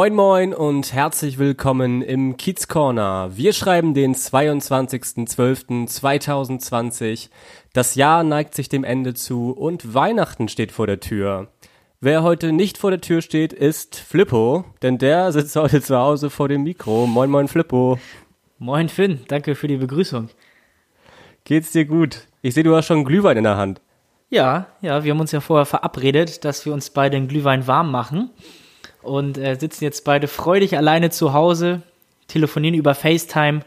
Moin moin und herzlich willkommen im Kiez Corner. Wir schreiben den 22.12.2020. Das Jahr neigt sich dem Ende zu und Weihnachten steht vor der Tür. Wer heute nicht vor der Tür steht, ist Flippo, denn der sitzt heute zu Hause vor dem Mikro. Moin moin Flippo. Moin Finn, danke für die Begrüßung. Geht's dir gut? Ich sehe, du hast schon Glühwein in der Hand. Ja, ja, wir haben uns ja vorher verabredet, dass wir uns beide den Glühwein warm machen und äh, sitzen jetzt beide freudig alleine zu Hause, telefonieren über FaceTime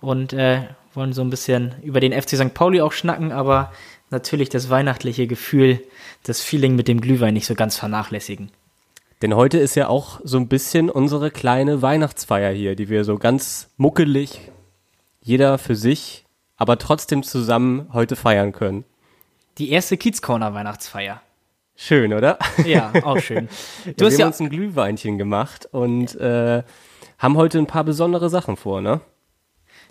und äh, wollen so ein bisschen über den FC St. Pauli auch schnacken, aber natürlich das weihnachtliche Gefühl, das Feeling mit dem Glühwein nicht so ganz vernachlässigen. Denn heute ist ja auch so ein bisschen unsere kleine Weihnachtsfeier hier, die wir so ganz muckelig, jeder für sich, aber trotzdem zusammen heute feiern können. Die erste Kiezcorner Weihnachtsfeier. Schön, oder? Ja, auch schön. Du ja, hast wir haben uns ein Glühweinchen gemacht und äh, haben heute ein paar besondere Sachen vor, ne?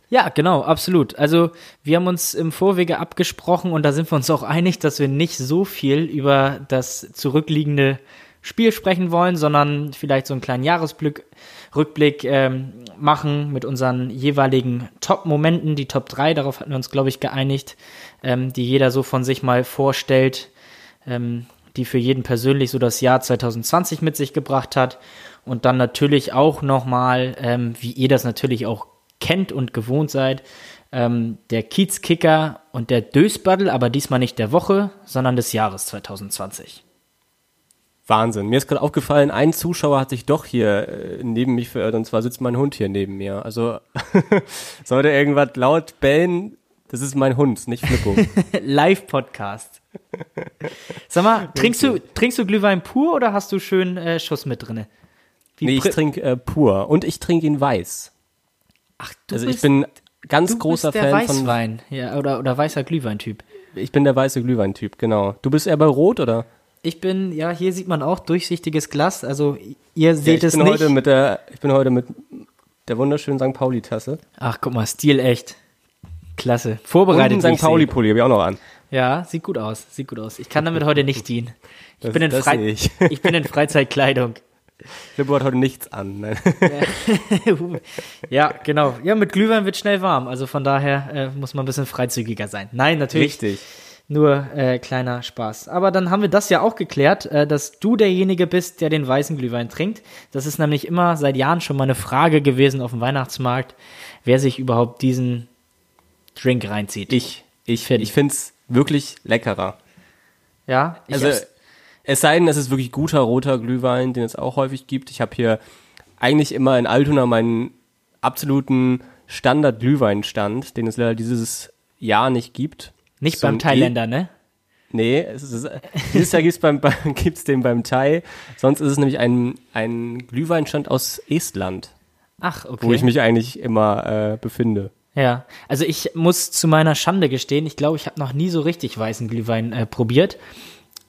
Ja, genau, absolut. Also wir haben uns im Vorwege abgesprochen und da sind wir uns auch einig, dass wir nicht so viel über das zurückliegende Spiel sprechen wollen, sondern vielleicht so einen kleinen Jahresrückblick ähm, machen mit unseren jeweiligen Top-Momenten, die Top 3, darauf hatten wir uns, glaube ich, geeinigt, ähm, die jeder so von sich mal vorstellt. Ähm, die für jeden persönlich so das Jahr 2020 mit sich gebracht hat. Und dann natürlich auch nochmal, ähm, wie ihr das natürlich auch kennt und gewohnt seid, ähm, der Kiezkicker und der Dösbaddel, aber diesmal nicht der Woche, sondern des Jahres 2020. Wahnsinn. Mir ist gerade aufgefallen, ein Zuschauer hat sich doch hier äh, neben mich verirrt und zwar sitzt mein Hund hier neben mir. Also sollte irgendwas laut bellen, das ist mein Hund, nicht Flippo. Live-Podcast. Sag mal, trinkst du, trinkst du Glühwein pur oder hast du schön äh, Schuss mit drinne? Wie nee, ich trinke äh, pur und ich trinke ihn weiß. Ach, du Also bist, ich bin ganz großer Fan Weißwein. von Weißwein, ja, oder, oder weißer Glühweintyp. Ich bin der weiße Glühweintyp, genau. Du bist eher bei Rot, oder? Ich bin, ja, hier sieht man auch durchsichtiges Glas, also ihr seht ja, es nicht. Heute mit der, ich bin heute mit der wunderschönen St. Pauli-Tasse. Ach, guck mal, Stil echt. Klasse. Vorbereitet. Und St. Pauli-Pulli habe ich auch noch an. Ja, sieht gut aus, sieht gut aus. Ich kann damit heute nicht dienen. Ich, das, bin, in Fre ich. ich. bin in Freizeitkleidung. Flippo hat heute nichts an. Nein. ja, genau. Ja, mit Glühwein wird schnell warm. Also von daher äh, muss man ein bisschen freizügiger sein. Nein, natürlich. Richtig. Nur äh, kleiner Spaß. Aber dann haben wir das ja auch geklärt, äh, dass du derjenige bist, der den weißen Glühwein trinkt. Das ist nämlich immer seit Jahren schon mal eine Frage gewesen auf dem Weihnachtsmarkt, wer sich überhaupt diesen Drink reinzieht. Ich. Ich, finde ich finde es wirklich leckerer. Ja, also es sei denn, es ist wirklich guter roter Glühwein, den es auch häufig gibt. Ich habe hier eigentlich immer in Altona meinen absoluten Standard-Glühweinstand, den es leider dieses Jahr nicht gibt. Nicht so beim Thailänder, ne? Nee, es ist, dieses Jahr gibt's beim, beim, gibt's den beim Thai. Sonst ist es nämlich ein, ein Glühweinstand aus Estland. Ach, okay. Wo ich mich eigentlich immer äh, befinde. Ja, also ich muss zu meiner Schande gestehen, ich glaube, ich habe noch nie so richtig weißen Glühwein äh, probiert.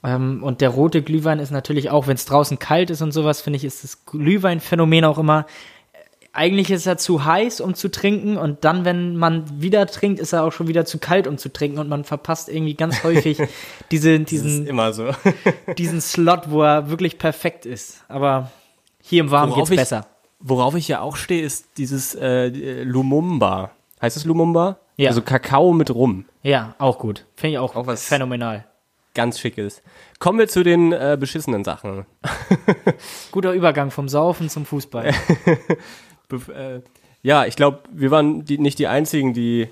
Ähm, und der rote Glühwein ist natürlich auch, wenn es draußen kalt ist und sowas, finde ich, ist das Glühweinphänomen auch immer. Äh, eigentlich ist er zu heiß, um zu trinken, und dann, wenn man wieder trinkt, ist er auch schon wieder zu kalt, um zu trinken, und man verpasst irgendwie ganz häufig diese, diesen, immer so. diesen Slot, wo er wirklich perfekt ist. Aber hier im Warmen worauf geht's ich, besser. Worauf ich ja auch stehe, ist dieses äh, Lumumba. Heißt es Lumumba? Ja. Also Kakao mit Rum. Ja, auch gut. Finde ich auch, auch was phänomenal. Ganz schickes. Kommen wir zu den äh, beschissenen Sachen. Guter Übergang vom Saufen zum Fußball. äh, ja, ich glaube, wir waren die, nicht die Einzigen, die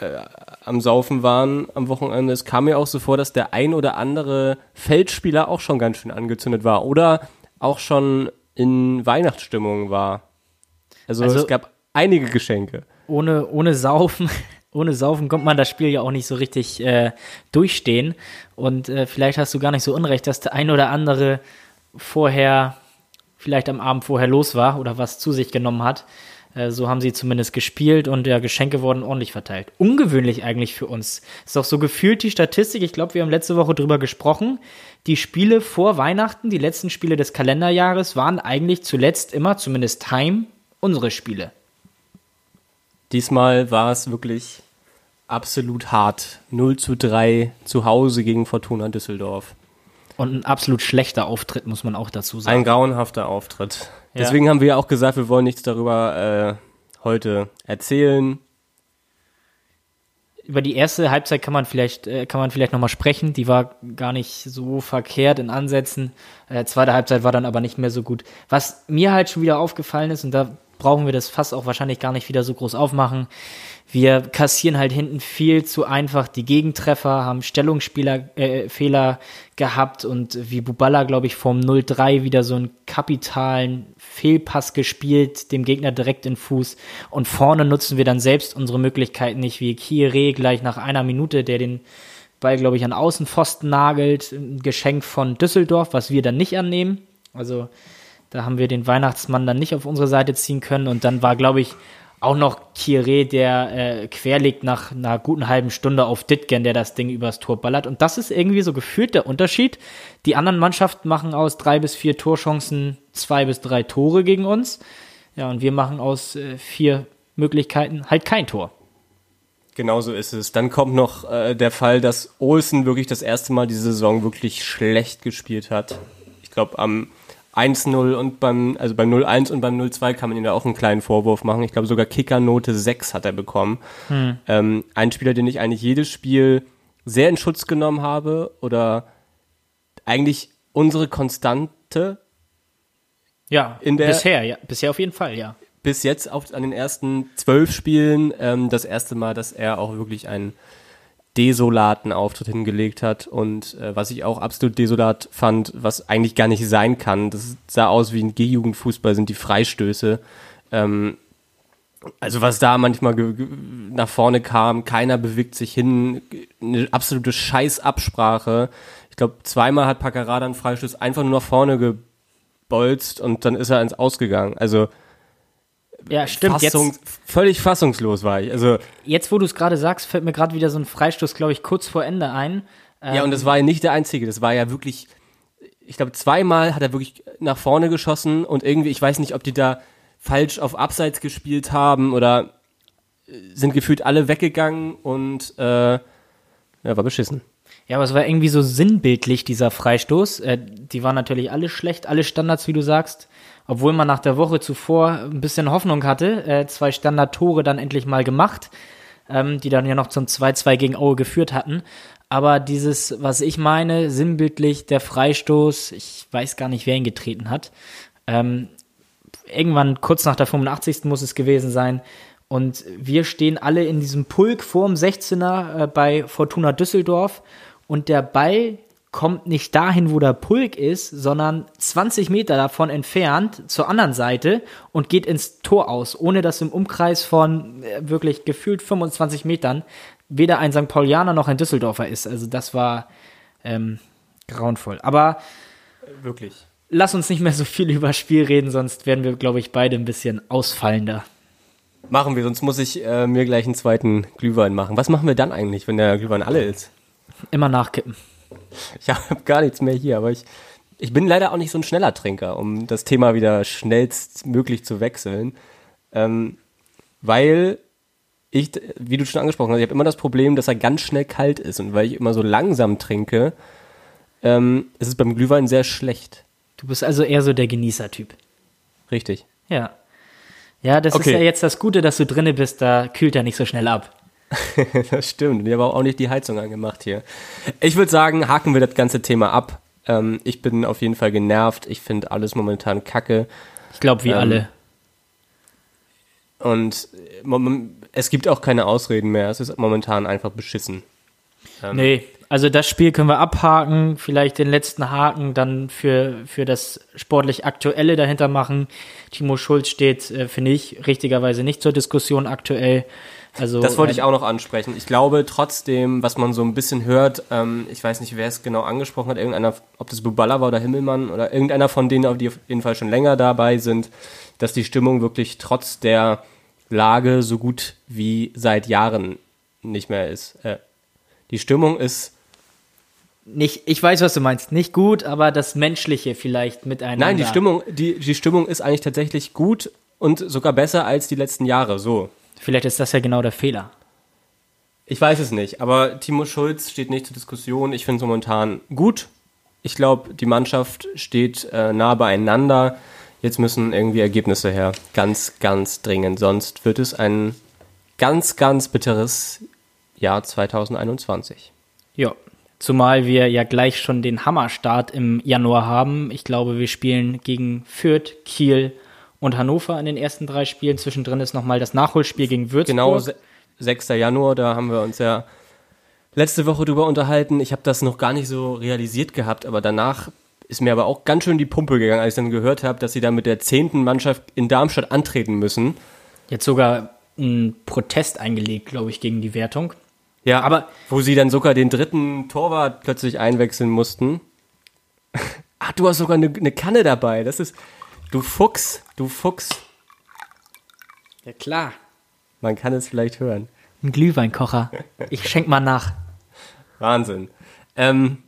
äh, am Saufen waren am Wochenende. Es kam mir auch so vor, dass der ein oder andere Feldspieler auch schon ganz schön angezündet war oder auch schon in Weihnachtsstimmung war. Also, also es gab einige Geschenke ohne, ohne Saufen ohne Saufen kommt man das Spiel ja auch nicht so richtig äh, durchstehen. Und äh, vielleicht hast du gar nicht so unrecht, dass der ein oder andere vorher, vielleicht am Abend vorher los war oder was zu sich genommen hat. Äh, so haben sie zumindest gespielt und ja, Geschenke wurden ordentlich verteilt. Ungewöhnlich eigentlich für uns. Ist auch so gefühlt die Statistik. Ich glaube, wir haben letzte Woche drüber gesprochen. Die Spiele vor Weihnachten, die letzten Spiele des Kalenderjahres, waren eigentlich zuletzt immer, zumindest Time, unsere Spiele. Diesmal war es wirklich absolut hart. 0 zu 3 zu Hause gegen Fortuna Düsseldorf. Und ein absolut schlechter Auftritt, muss man auch dazu sagen. Ein grauenhafter Auftritt. Ja. Deswegen haben wir ja auch gesagt, wir wollen nichts darüber äh, heute erzählen. Über die erste Halbzeit kann man vielleicht äh, kann man vielleicht noch mal sprechen. Die war gar nicht so verkehrt in Ansätzen. Äh, zweite Halbzeit war dann aber nicht mehr so gut. Was mir halt schon wieder aufgefallen ist und da brauchen wir das fast auch wahrscheinlich gar nicht wieder so groß aufmachen. Wir kassieren halt hinten viel zu einfach die Gegentreffer, haben Stellungsspieler äh, gehabt und wie Bubala, glaube ich, vom 0-3 wieder so einen kapitalen Fehlpass gespielt, dem Gegner direkt in Fuß. Und vorne nutzen wir dann selbst unsere Möglichkeiten nicht, wie Kieré gleich nach einer Minute, der den Ball, glaube ich, an Außenpfosten nagelt. Ein Geschenk von Düsseldorf, was wir dann nicht annehmen. Also da haben wir den Weihnachtsmann dann nicht auf unsere Seite ziehen können. Und dann war, glaube ich, auch noch Kieré, der äh, querlegt nach einer guten halben Stunde auf Ditgen, der das Ding übers Tor ballert. Und das ist irgendwie so gefühlt der Unterschied. Die anderen Mannschaften machen aus drei bis vier Torchancen zwei bis drei Tore gegen uns. Ja, und wir machen aus äh, vier Möglichkeiten halt kein Tor. Genauso ist es. Dann kommt noch äh, der Fall, dass Olsen wirklich das erste Mal diese Saison wirklich schlecht gespielt hat. Ich glaube, am 1-0 und beim, also beim 0-1 und beim 0-2 kann man ihm da auch einen kleinen Vorwurf machen. Ich glaube sogar Kickernote 6 hat er bekommen. Hm. Ähm, ein Spieler, den ich eigentlich jedes Spiel sehr in Schutz genommen habe oder eigentlich unsere Konstante. Ja, in der, bisher, ja, bisher auf jeden Fall, ja. Bis jetzt auf, an den ersten zwölf Spielen ähm, das erste Mal, dass er auch wirklich ein desolaten Auftritt hingelegt hat und äh, was ich auch absolut desolat fand, was eigentlich gar nicht sein kann, das sah aus wie ein G-Jugendfußball, sind die Freistöße. Ähm, also was da manchmal nach vorne kam, keiner bewegt sich hin, eine absolute Scheißabsprache. Ich glaube, zweimal hat Paccarada einen Freistoß einfach nur nach vorne gebolzt und dann ist er ins Ausgegangen. Also ja, stimmt. Fassung, jetzt, völlig fassungslos war ich. Also jetzt, wo du es gerade sagst, fällt mir gerade wieder so ein Freistoß, glaube ich, kurz vor Ende ein. Ähm, ja, und das war ja nicht der einzige. Das war ja wirklich, ich glaube, zweimal hat er wirklich nach vorne geschossen und irgendwie, ich weiß nicht, ob die da falsch auf Abseits gespielt haben oder äh, sind gefühlt alle weggegangen und äh, ja, war beschissen. Ja, aber es war irgendwie so sinnbildlich, dieser Freistoß. Äh, die waren natürlich alle schlecht, alle Standards, wie du sagst obwohl man nach der Woche zuvor ein bisschen Hoffnung hatte, äh, zwei Standard-Tore dann endlich mal gemacht, ähm, die dann ja noch zum 2-2 gegen Aue geführt hatten. Aber dieses, was ich meine, sinnbildlich der Freistoß, ich weiß gar nicht, wer ihn getreten hat. Ähm, irgendwann kurz nach der 85. muss es gewesen sein. Und wir stehen alle in diesem Pulk vorm 16er äh, bei Fortuna Düsseldorf und der Ball kommt nicht dahin, wo der Pulk ist, sondern 20 Meter davon entfernt zur anderen Seite und geht ins Tor aus, ohne dass im Umkreis von äh, wirklich gefühlt 25 Metern weder ein St. Paulianer noch ein Düsseldorfer ist. Also das war ähm, grauenvoll. Aber wirklich. Lass uns nicht mehr so viel über Spiel reden, sonst werden wir, glaube ich, beide ein bisschen ausfallender. Machen wir, sonst muss ich äh, mir gleich einen zweiten Glühwein machen. Was machen wir dann eigentlich, wenn der Glühwein alle ist? Immer nachkippen. Ich habe gar nichts mehr hier, aber ich, ich bin leider auch nicht so ein schneller Trinker, um das Thema wieder schnellstmöglich zu wechseln. Ähm, weil ich, wie du schon angesprochen hast, ich habe immer das Problem, dass er ganz schnell kalt ist. Und weil ich immer so langsam trinke, ähm, ist es beim Glühwein sehr schlecht. Du bist also eher so der Genießertyp. Richtig. Ja. Ja, das okay. ist ja jetzt das Gute, dass du drinne bist, da kühlt er nicht so schnell ab. das stimmt. Wir haben auch nicht die Heizung angemacht hier. Ich würde sagen, haken wir das ganze Thema ab. Ähm, ich bin auf jeden Fall genervt. Ich finde alles momentan kacke. Ich glaube, wie ähm, alle. Und es gibt auch keine Ausreden mehr. Es ist momentan einfach beschissen. Ähm, nee, also das Spiel können wir abhaken, vielleicht den letzten Haken dann für, für das sportlich Aktuelle dahinter machen. Timo Schulz steht, äh, finde ich, richtigerweise nicht zur Diskussion aktuell. Also, Das wollte ich äh, auch noch ansprechen. Ich glaube trotzdem, was man so ein bisschen hört, ähm, ich weiß nicht, wer es genau angesprochen hat, irgendeiner, ob das Buballa war oder Himmelmann oder irgendeiner von denen, die auf jeden Fall schon länger dabei sind, dass die Stimmung wirklich trotz der Lage so gut wie seit Jahren nicht mehr ist. Äh, die Stimmung ist, Nicht, ich weiß, was du meinst. Nicht gut, aber das Menschliche vielleicht miteinander. nein, die Stimmung, die, die Stimmung ist eigentlich tatsächlich gut und sogar besser als die letzten Jahre, so. Vielleicht ist das ja genau der Fehler. Ich weiß es nicht, aber Timo Schulz steht nicht zur Diskussion. Ich finde es momentan gut. Ich glaube, die Mannschaft steht äh, nah beieinander. Jetzt müssen irgendwie Ergebnisse her. Ganz, ganz dringend. Sonst wird es ein ganz, ganz bitteres Jahr 2021. Ja. Zumal wir ja gleich schon den Hammerstart im Januar haben. Ich glaube, wir spielen gegen Fürth, Kiel und Hannover in den ersten drei Spielen. Zwischendrin ist nochmal das Nachholspiel gegen Würzburg. Genau, se- 6. Januar, da haben wir uns ja letzte Woche drüber unterhalten. Ich habe das noch gar nicht so realisiert gehabt, aber danach ist mir aber auch ganz schön die Pumpe gegangen, als ich dann gehört habe, dass sie da mit der zehnten Mannschaft in Darmstadt antreten müssen. Jetzt sogar ein Protest eingelegt, glaube ich, gegen die Wertung. Ja, Aber- wo sie dann sogar den dritten Torwart plötzlich einwechseln mussten. Ach, du hast sogar eine, eine Kanne dabei. Das ist, du Fuchs, du Fuchs. Ja, klar. Man kann es vielleicht hören. Ein Glühweinkocher. Ich schenk mal nach. Wahnsinn. Ähm,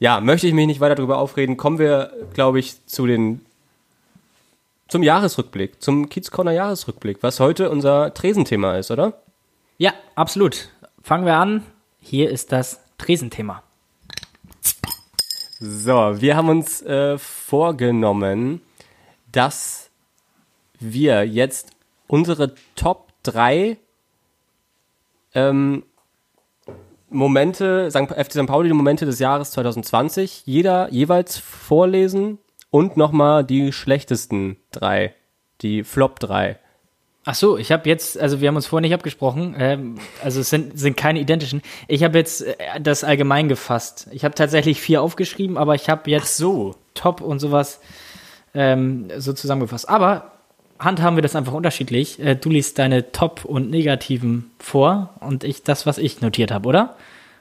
ja, möchte ich mich nicht weiter darüber aufreden. Kommen wir, glaube ich, zu den zum Jahresrückblick, zum Kiez Corner Jahresrückblick, was heute unser Tresenthema ist, oder? Ja, absolut. Fangen wir an. Hier ist das Tresenthema. So, wir haben uns äh, vorgenommen, dass wir jetzt unsere Top 3 ähm, Momente, St. FC St. Pauli, die Momente des Jahres 2020, jeder jeweils vorlesen und nochmal die schlechtesten drei, die Flop 3. Ach so, ich habe jetzt, also wir haben uns vorher nicht abgesprochen, ähm, also es sind, sind keine identischen. Ich habe jetzt äh, das allgemein gefasst. Ich habe tatsächlich vier aufgeschrieben, aber ich habe jetzt So. Top und sowas ähm, so zusammengefasst. Aber handhaben wir das einfach unterschiedlich. Äh, du liest deine Top und Negativen vor und ich das, was ich notiert habe, oder?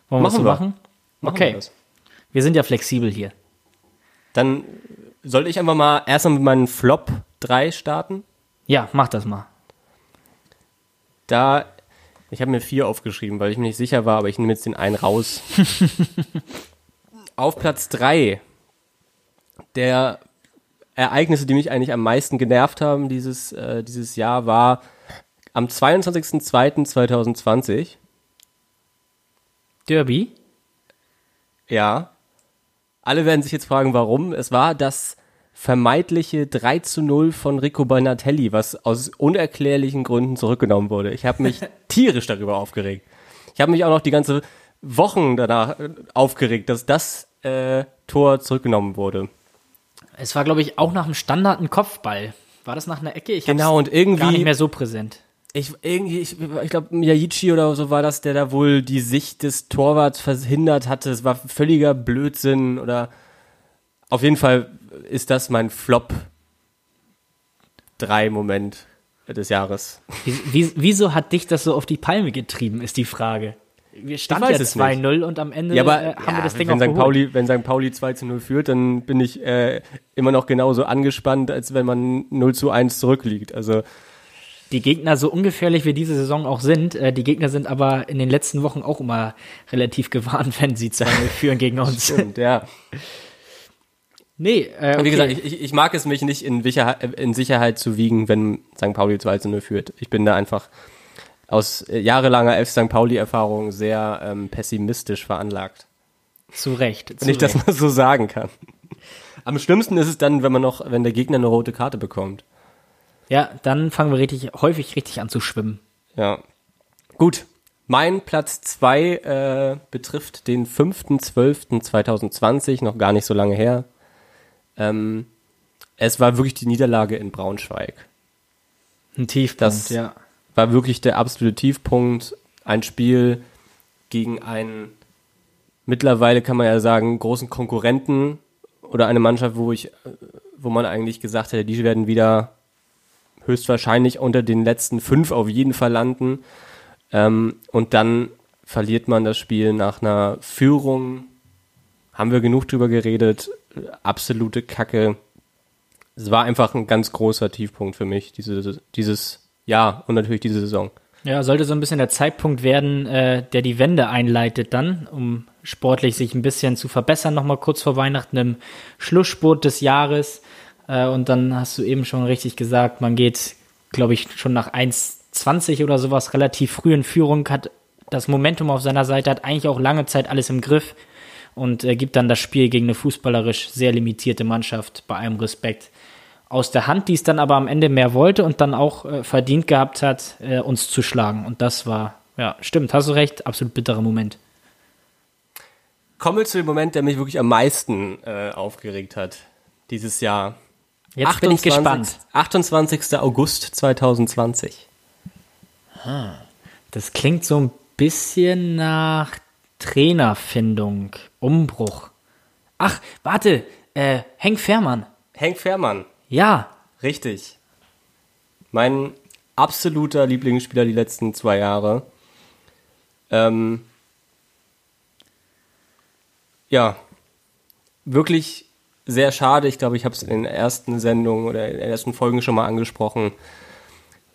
Wollen wir das so Machen wir. machen? Okay. wir. Wir sind ja flexibel hier. Dann sollte ich einfach mal erstmal mit meinen Flop 3 starten. Ja, mach das mal. Da, ich habe mir vier aufgeschrieben, weil ich mir nicht sicher war, aber ich nehme jetzt den einen raus. Auf Platz drei der Ereignisse, die mich eigentlich am meisten genervt haben dieses, äh, dieses Jahr, war am 22.02.2020. Derby? Ja. Alle werden sich jetzt fragen, warum. Es war das vermeintliche 3 zu 0 von Rico Bonatelli, was aus unerklärlichen Gründen zurückgenommen wurde. Ich habe mich tierisch darüber aufgeregt. Ich habe mich auch noch die ganze Wochen danach äh, aufgeregt, dass das äh, Tor zurückgenommen wurde. Es war, glaube ich, auch nach dem Standard ein Kopfball. War das nach einer Ecke? Ich Genau, und irgendwie- gar nicht mehr so präsent. Ich irgendwie, ich, ich glaube, Miyagichi oder so war das, der da wohl die Sicht des Torwarts verhindert hatte. Es war völliger Blödsinn oder auf jeden Fall ist das mein Flop 3 Moment des Jahres. Wie, wie, wieso hat dich das so auf die Palme getrieben, ist die Frage. Wir standen ja es nicht. 2-0 und am Ende Ja, aber äh, haben ja, wir das Ding wenn, auch St. geholt. Pauli, wenn St. Pauli 2 zu 0 führt, dann bin ich äh, immer noch genauso angespannt, als wenn man 0 zu 1 zurückliegt. Also Die Gegner, so ungefährlich wie diese Saison auch sind, äh, die Gegner sind aber in den letzten Wochen auch immer relativ gewarnt, wenn sie 2-0 führen gegen uns. stimmt, ja. Nee, äh, Und wie okay. gesagt, ich, ich mag es mich nicht in, Sicherheit, in Sicherheit zu wiegen, wenn St. Pauli 2 zu 0 führt. Ich bin da einfach aus äh, jahrelanger F. St. Pauli-Erfahrung sehr ähm, pessimistisch veranlagt. zu Recht. Zu Wenn ich das Recht. mal so sagen kann. Am schlimmsten ist es dann, wenn man noch, wenn der Gegner eine rote Karte bekommt. Ja, dann fangen wir richtig, häufig richtig an zu schwimmen. Ja. Gut. Mein Platz 2 äh, betrifft den 5.12.2020, noch gar nicht so lange her. Ähm, es war wirklich die Niederlage in Braunschweig. Ein Tiefpunkt, Das- ja. War wirklich der absolute Tiefpunkt. Ein Spiel gegen einen, mittlerweile kann man ja sagen, großen Konkurrenten oder eine Mannschaft, wo ich, wo man eigentlich gesagt hätte, die werden wieder höchstwahrscheinlich unter den letzten fünf auf jeden Fall landen. Ähm, und dann verliert man das Spiel nach einer Führung. Haben wir genug drüber geredet. Absolute Kacke. Es war einfach ein ganz großer Tiefpunkt für mich, diese, dieses Jahr und natürlich diese Saison. Ja, sollte so ein bisschen der Zeitpunkt werden, äh, der die Wende einleitet dann, um sportlich sich ein bisschen zu verbessern, nochmal kurz vor Weihnachten im Schlussspurt des Jahres. Äh, und dann hast du eben schon richtig gesagt, man geht, glaube ich, schon nach 1,20 oder sowas relativ früh in Führung, hat das Momentum auf seiner Seite, hat eigentlich auch lange Zeit alles im Griff und äh, gibt dann das Spiel gegen eine fußballerisch sehr limitierte Mannschaft bei allem Respekt aus der Hand, die es dann aber am Ende mehr wollte und dann auch äh, verdient gehabt hat, äh, uns zu schlagen. Und das war, ja, stimmt, hast du recht, absolut bitterer Moment. Kommen wir zu dem Moment, der mich wirklich am meisten äh, aufgeregt hat dieses Jahr. Jetzt 28, bin ich gespannt. 28. August 2020. Das klingt so ein bisschen nach Trainerfindung, Umbruch. Ach, warte, äh, Henk Fährmann. Henk Fährmann. Ja. Richtig. Mein absoluter Lieblingsspieler die letzten zwei Jahre. Ähm, ja, wirklich sehr schade. Ich glaube, ich habe es in den ersten Sendungen oder in den ersten Folgen schon mal angesprochen.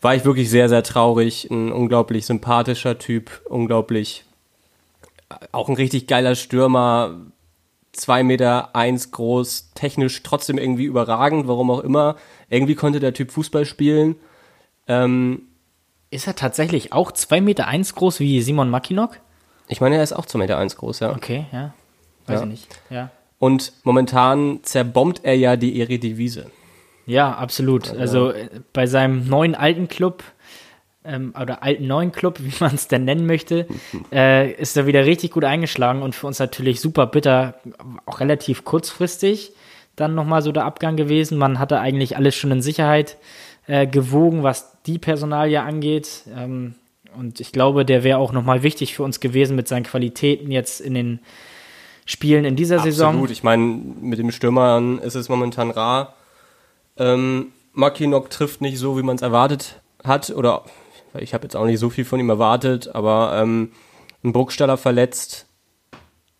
War ich wirklich sehr, sehr traurig. Ein unglaublich sympathischer Typ, unglaublich, auch ein richtig geiler Stürmer, zwei Meter eins groß, technisch trotzdem irgendwie überragend, warum auch immer. Irgendwie konnte der Typ Fußball spielen. Ähm, ist er tatsächlich auch zwei Meter eins groß wie Simon Mackinock? Ich meine, er ist auch zwei Meter eins groß, ja. Okay, ja. Weiß ja. ich nicht. Ja. Und momentan zerbombt er ja die Eredivisie. Ja, absolut. Also äh, bei seinem neuen alten Club ähm, oder alten neuen Club, wie man es denn nennen möchte, äh, ist er wieder richtig gut eingeschlagen und für uns natürlich super bitter, auch relativ kurzfristig dann nochmal so der Abgang gewesen. Man hatte eigentlich alles schon in Sicherheit äh, gewogen, was die Personalie angeht. Ähm, und ich glaube, der wäre auch nochmal wichtig für uns gewesen mit seinen Qualitäten jetzt in den Spielen in dieser Absolut. Saison. Absolut. Ich meine, mit dem Stürmern ist es momentan rar. Ähm, Makinok trifft nicht so, wie man es erwartet hat oder ich habe jetzt auch nicht so viel von ihm erwartet, aber ähm, ein Burgstaller verletzt.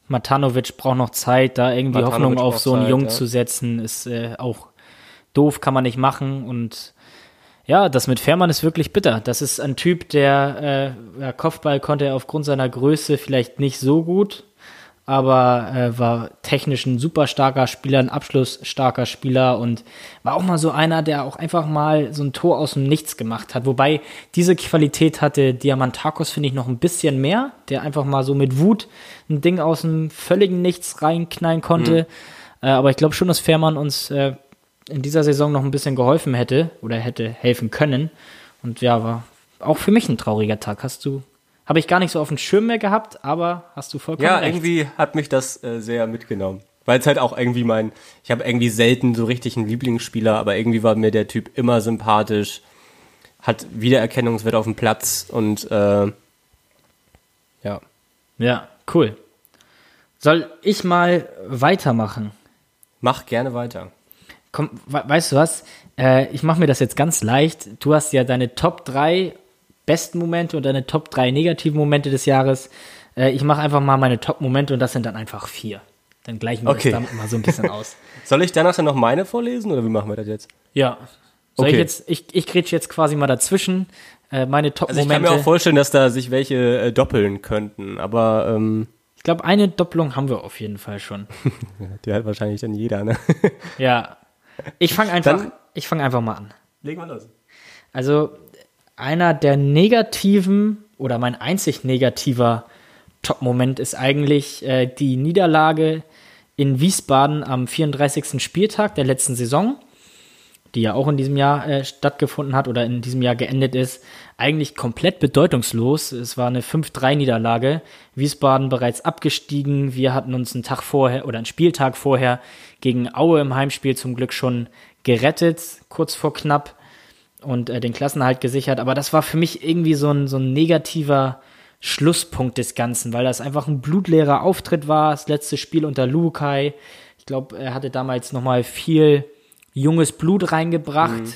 Matanovic braucht noch Zeit, da irgendwie Matanovic Hoffnung auf so einen Zeit, Jungen ja. zu setzen, ist äh, auch doof, kann man nicht machen. Und ja, das mit Fährmann ist wirklich bitter. Das ist ein Typ, der äh, ja, Kopfball konnte er aufgrund seiner Größe vielleicht nicht so gut, aber äh, war technisch ein super starker Spieler, ein abschlussstarker Spieler und war auch mal so einer, der auch einfach mal so ein Tor aus dem Nichts gemacht hat. Wobei diese Qualität hatte Diamantakos, finde ich, noch ein bisschen mehr, der einfach mal so mit Wut ein Ding aus dem völligen Nichts reinknallen konnte. Mhm. Äh, aber ich glaube schon, dass Fährmann uns äh, in dieser Saison noch ein bisschen geholfen hätte oder hätte helfen können. Und ja, war auch für mich ein trauriger Tag. Hast du habe ich gar nicht so auf dem Schirm mehr gehabt, aber hast du vollkommen ja, recht. Ja, irgendwie hat mich das äh, sehr mitgenommen. Weil es halt auch irgendwie mein, ich habe irgendwie selten so richtig einen Lieblingsspieler, aber irgendwie war mir der Typ immer sympathisch, hat Wiedererkennungswert auf dem Platz und äh, ja. Ja, cool. Soll ich mal weitermachen? Mach gerne weiter. Komm, weißt du was? Äh, ich mache mir das jetzt ganz leicht. Du hast ja deine Top 3 besten Momente und deine Top 3 negativen Momente des Jahres. Äh, ich mache einfach mal meine Top-Momente und das sind dann einfach vier. Dann gleichen wir okay. das damit mal so ein bisschen aus. Soll ich danach dann noch meine vorlesen oder wie machen wir das jetzt? Ja. Soll okay. ich jetzt, ich, ich grätsche jetzt quasi mal dazwischen. Äh, meine Top-Momente. Also ich kann mir auch vorstellen, dass da sich welche äh, doppeln könnten, aber ähm ich glaube, eine Doppelung haben wir auf jeden Fall schon. Die hat wahrscheinlich dann jeder, ne? ja. Ich fange einfach, dann, ich fange einfach mal an. Legen wir los. Also, einer der negativen oder mein einzig negativer Top-Moment ist eigentlich äh, die Niederlage in Wiesbaden am 34. Spieltag der letzten Saison, die ja auch in diesem Jahr äh, stattgefunden hat oder in diesem Jahr geendet ist, eigentlich komplett bedeutungslos. Es war eine 5-3-Niederlage. Wiesbaden bereits abgestiegen. Wir hatten uns einen Tag vorher oder einen Spieltag vorher gegen Aue im Heimspiel zum Glück schon gerettet, kurz vor knapp und äh, den Klassenhalt gesichert. Aber das war für mich irgendwie so ein, so ein negativer Schlusspunkt des Ganzen, weil das einfach ein blutleerer Auftritt war. Das letzte Spiel unter Lukai. Ich glaube, er hatte damals nochmal viel junges Blut reingebracht. Mhm.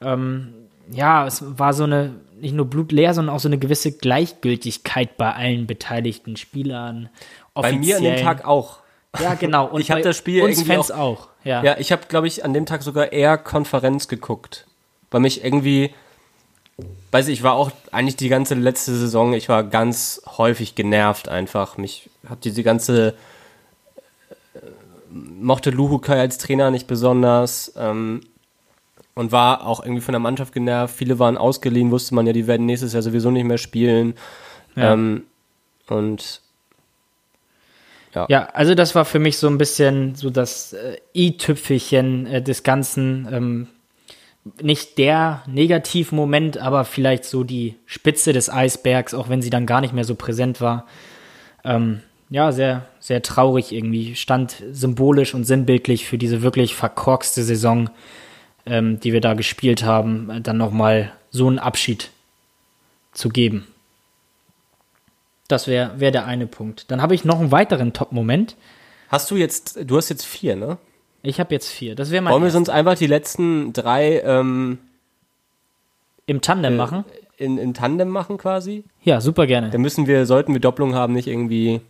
Ähm, ja, es war so eine, nicht nur blutleer, sondern auch so eine gewisse Gleichgültigkeit bei allen beteiligten Spielern. Bei mir an dem Tag auch. Ja, genau. Und ich habe das Spiel uns irgendwie Fans auch, auch. Ja. Ja, ich habe, glaube ich, an dem Tag sogar eher Konferenz geguckt. Weil mich irgendwie, weiß ich, ich war auch eigentlich die ganze letzte Saison, ich war ganz häufig genervt einfach. Mich hat diese ganze, äh, mochte Luhukai als Trainer nicht besonders ähm, und war auch irgendwie von der Mannschaft genervt. Viele waren ausgeliehen, wusste man ja, die werden nächstes Jahr sowieso nicht mehr spielen. Ja. Ähm, und Ja, also das war für mich so ein bisschen so das äh, i-Tüpfelchen äh, des Ganzen. Ähm, nicht der Negativmoment, aber vielleicht so die Spitze des Eisbergs, auch wenn sie dann gar nicht mehr so präsent war. Ähm, ja, sehr, sehr traurig irgendwie. Stand symbolisch und sinnbildlich für diese wirklich verkorkste Saison, ähm, die wir da gespielt haben, dann nochmal so einen Abschied zu geben. Das wäre wär der eine Punkt. Dann habe ich noch einen weiteren Top-Moment. hast du jetzt, du hast jetzt vier, ne? Ich habe jetzt vier. Das wäre mein Wollen wir sonst einfach die letzten drei ähm, im Tandem machen. in, in Tandem machen quasi? Ja, super gerne. Dann müssen wir, sollten wir Doppelung haben, nicht irgendwie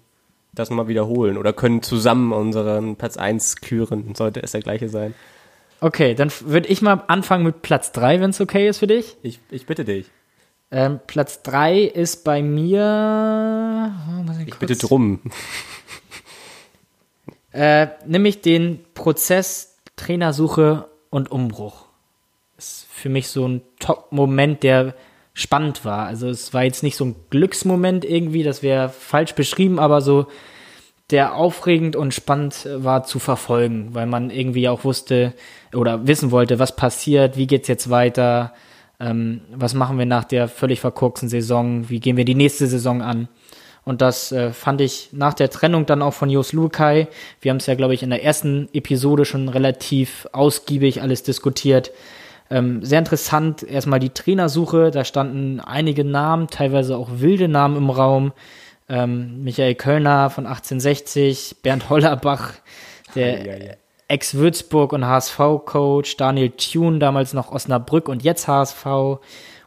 das nochmal wiederholen oder können zusammen unseren Platz 1 küren, sollte es der gleiche sein. Okay, dann würde ich mal anfangen mit Platz 3, wenn es okay ist für dich. Ich, ich bitte dich. Ähm, Platz 3 ist bei mir. oh, Ich bitte drum. Äh, nämlich den Prozess Trainersuche und Umbruch. Ist für mich so ein Top-Moment, der spannend war. Also es war jetzt nicht so ein Glücksmoment irgendwie, das wäre falsch beschrieben, aber so der aufregend und spannend äh, war zu verfolgen, weil man irgendwie auch wusste oder wissen wollte, was passiert, wie geht's jetzt weiter, ähm, was machen wir nach der völlig verkorksten Saison, wie gehen wir die nächste Saison an. Und das äh, fand ich nach der Trennung dann auch von Jos Lukai. Wir haben es ja, glaube ich, in der ersten Episode schon relativ ausgiebig alles diskutiert. Ähm, sehr interessant, erstmal die Trainersuche. Da standen einige Namen, teilweise auch wilde Namen im Raum. Ähm, Michael Kölner von 1860, Bernd Hollerbach, der. Ex-Würzburg und HSV-Coach, Daniel Thune, damals noch Osnabrück und jetzt HSV.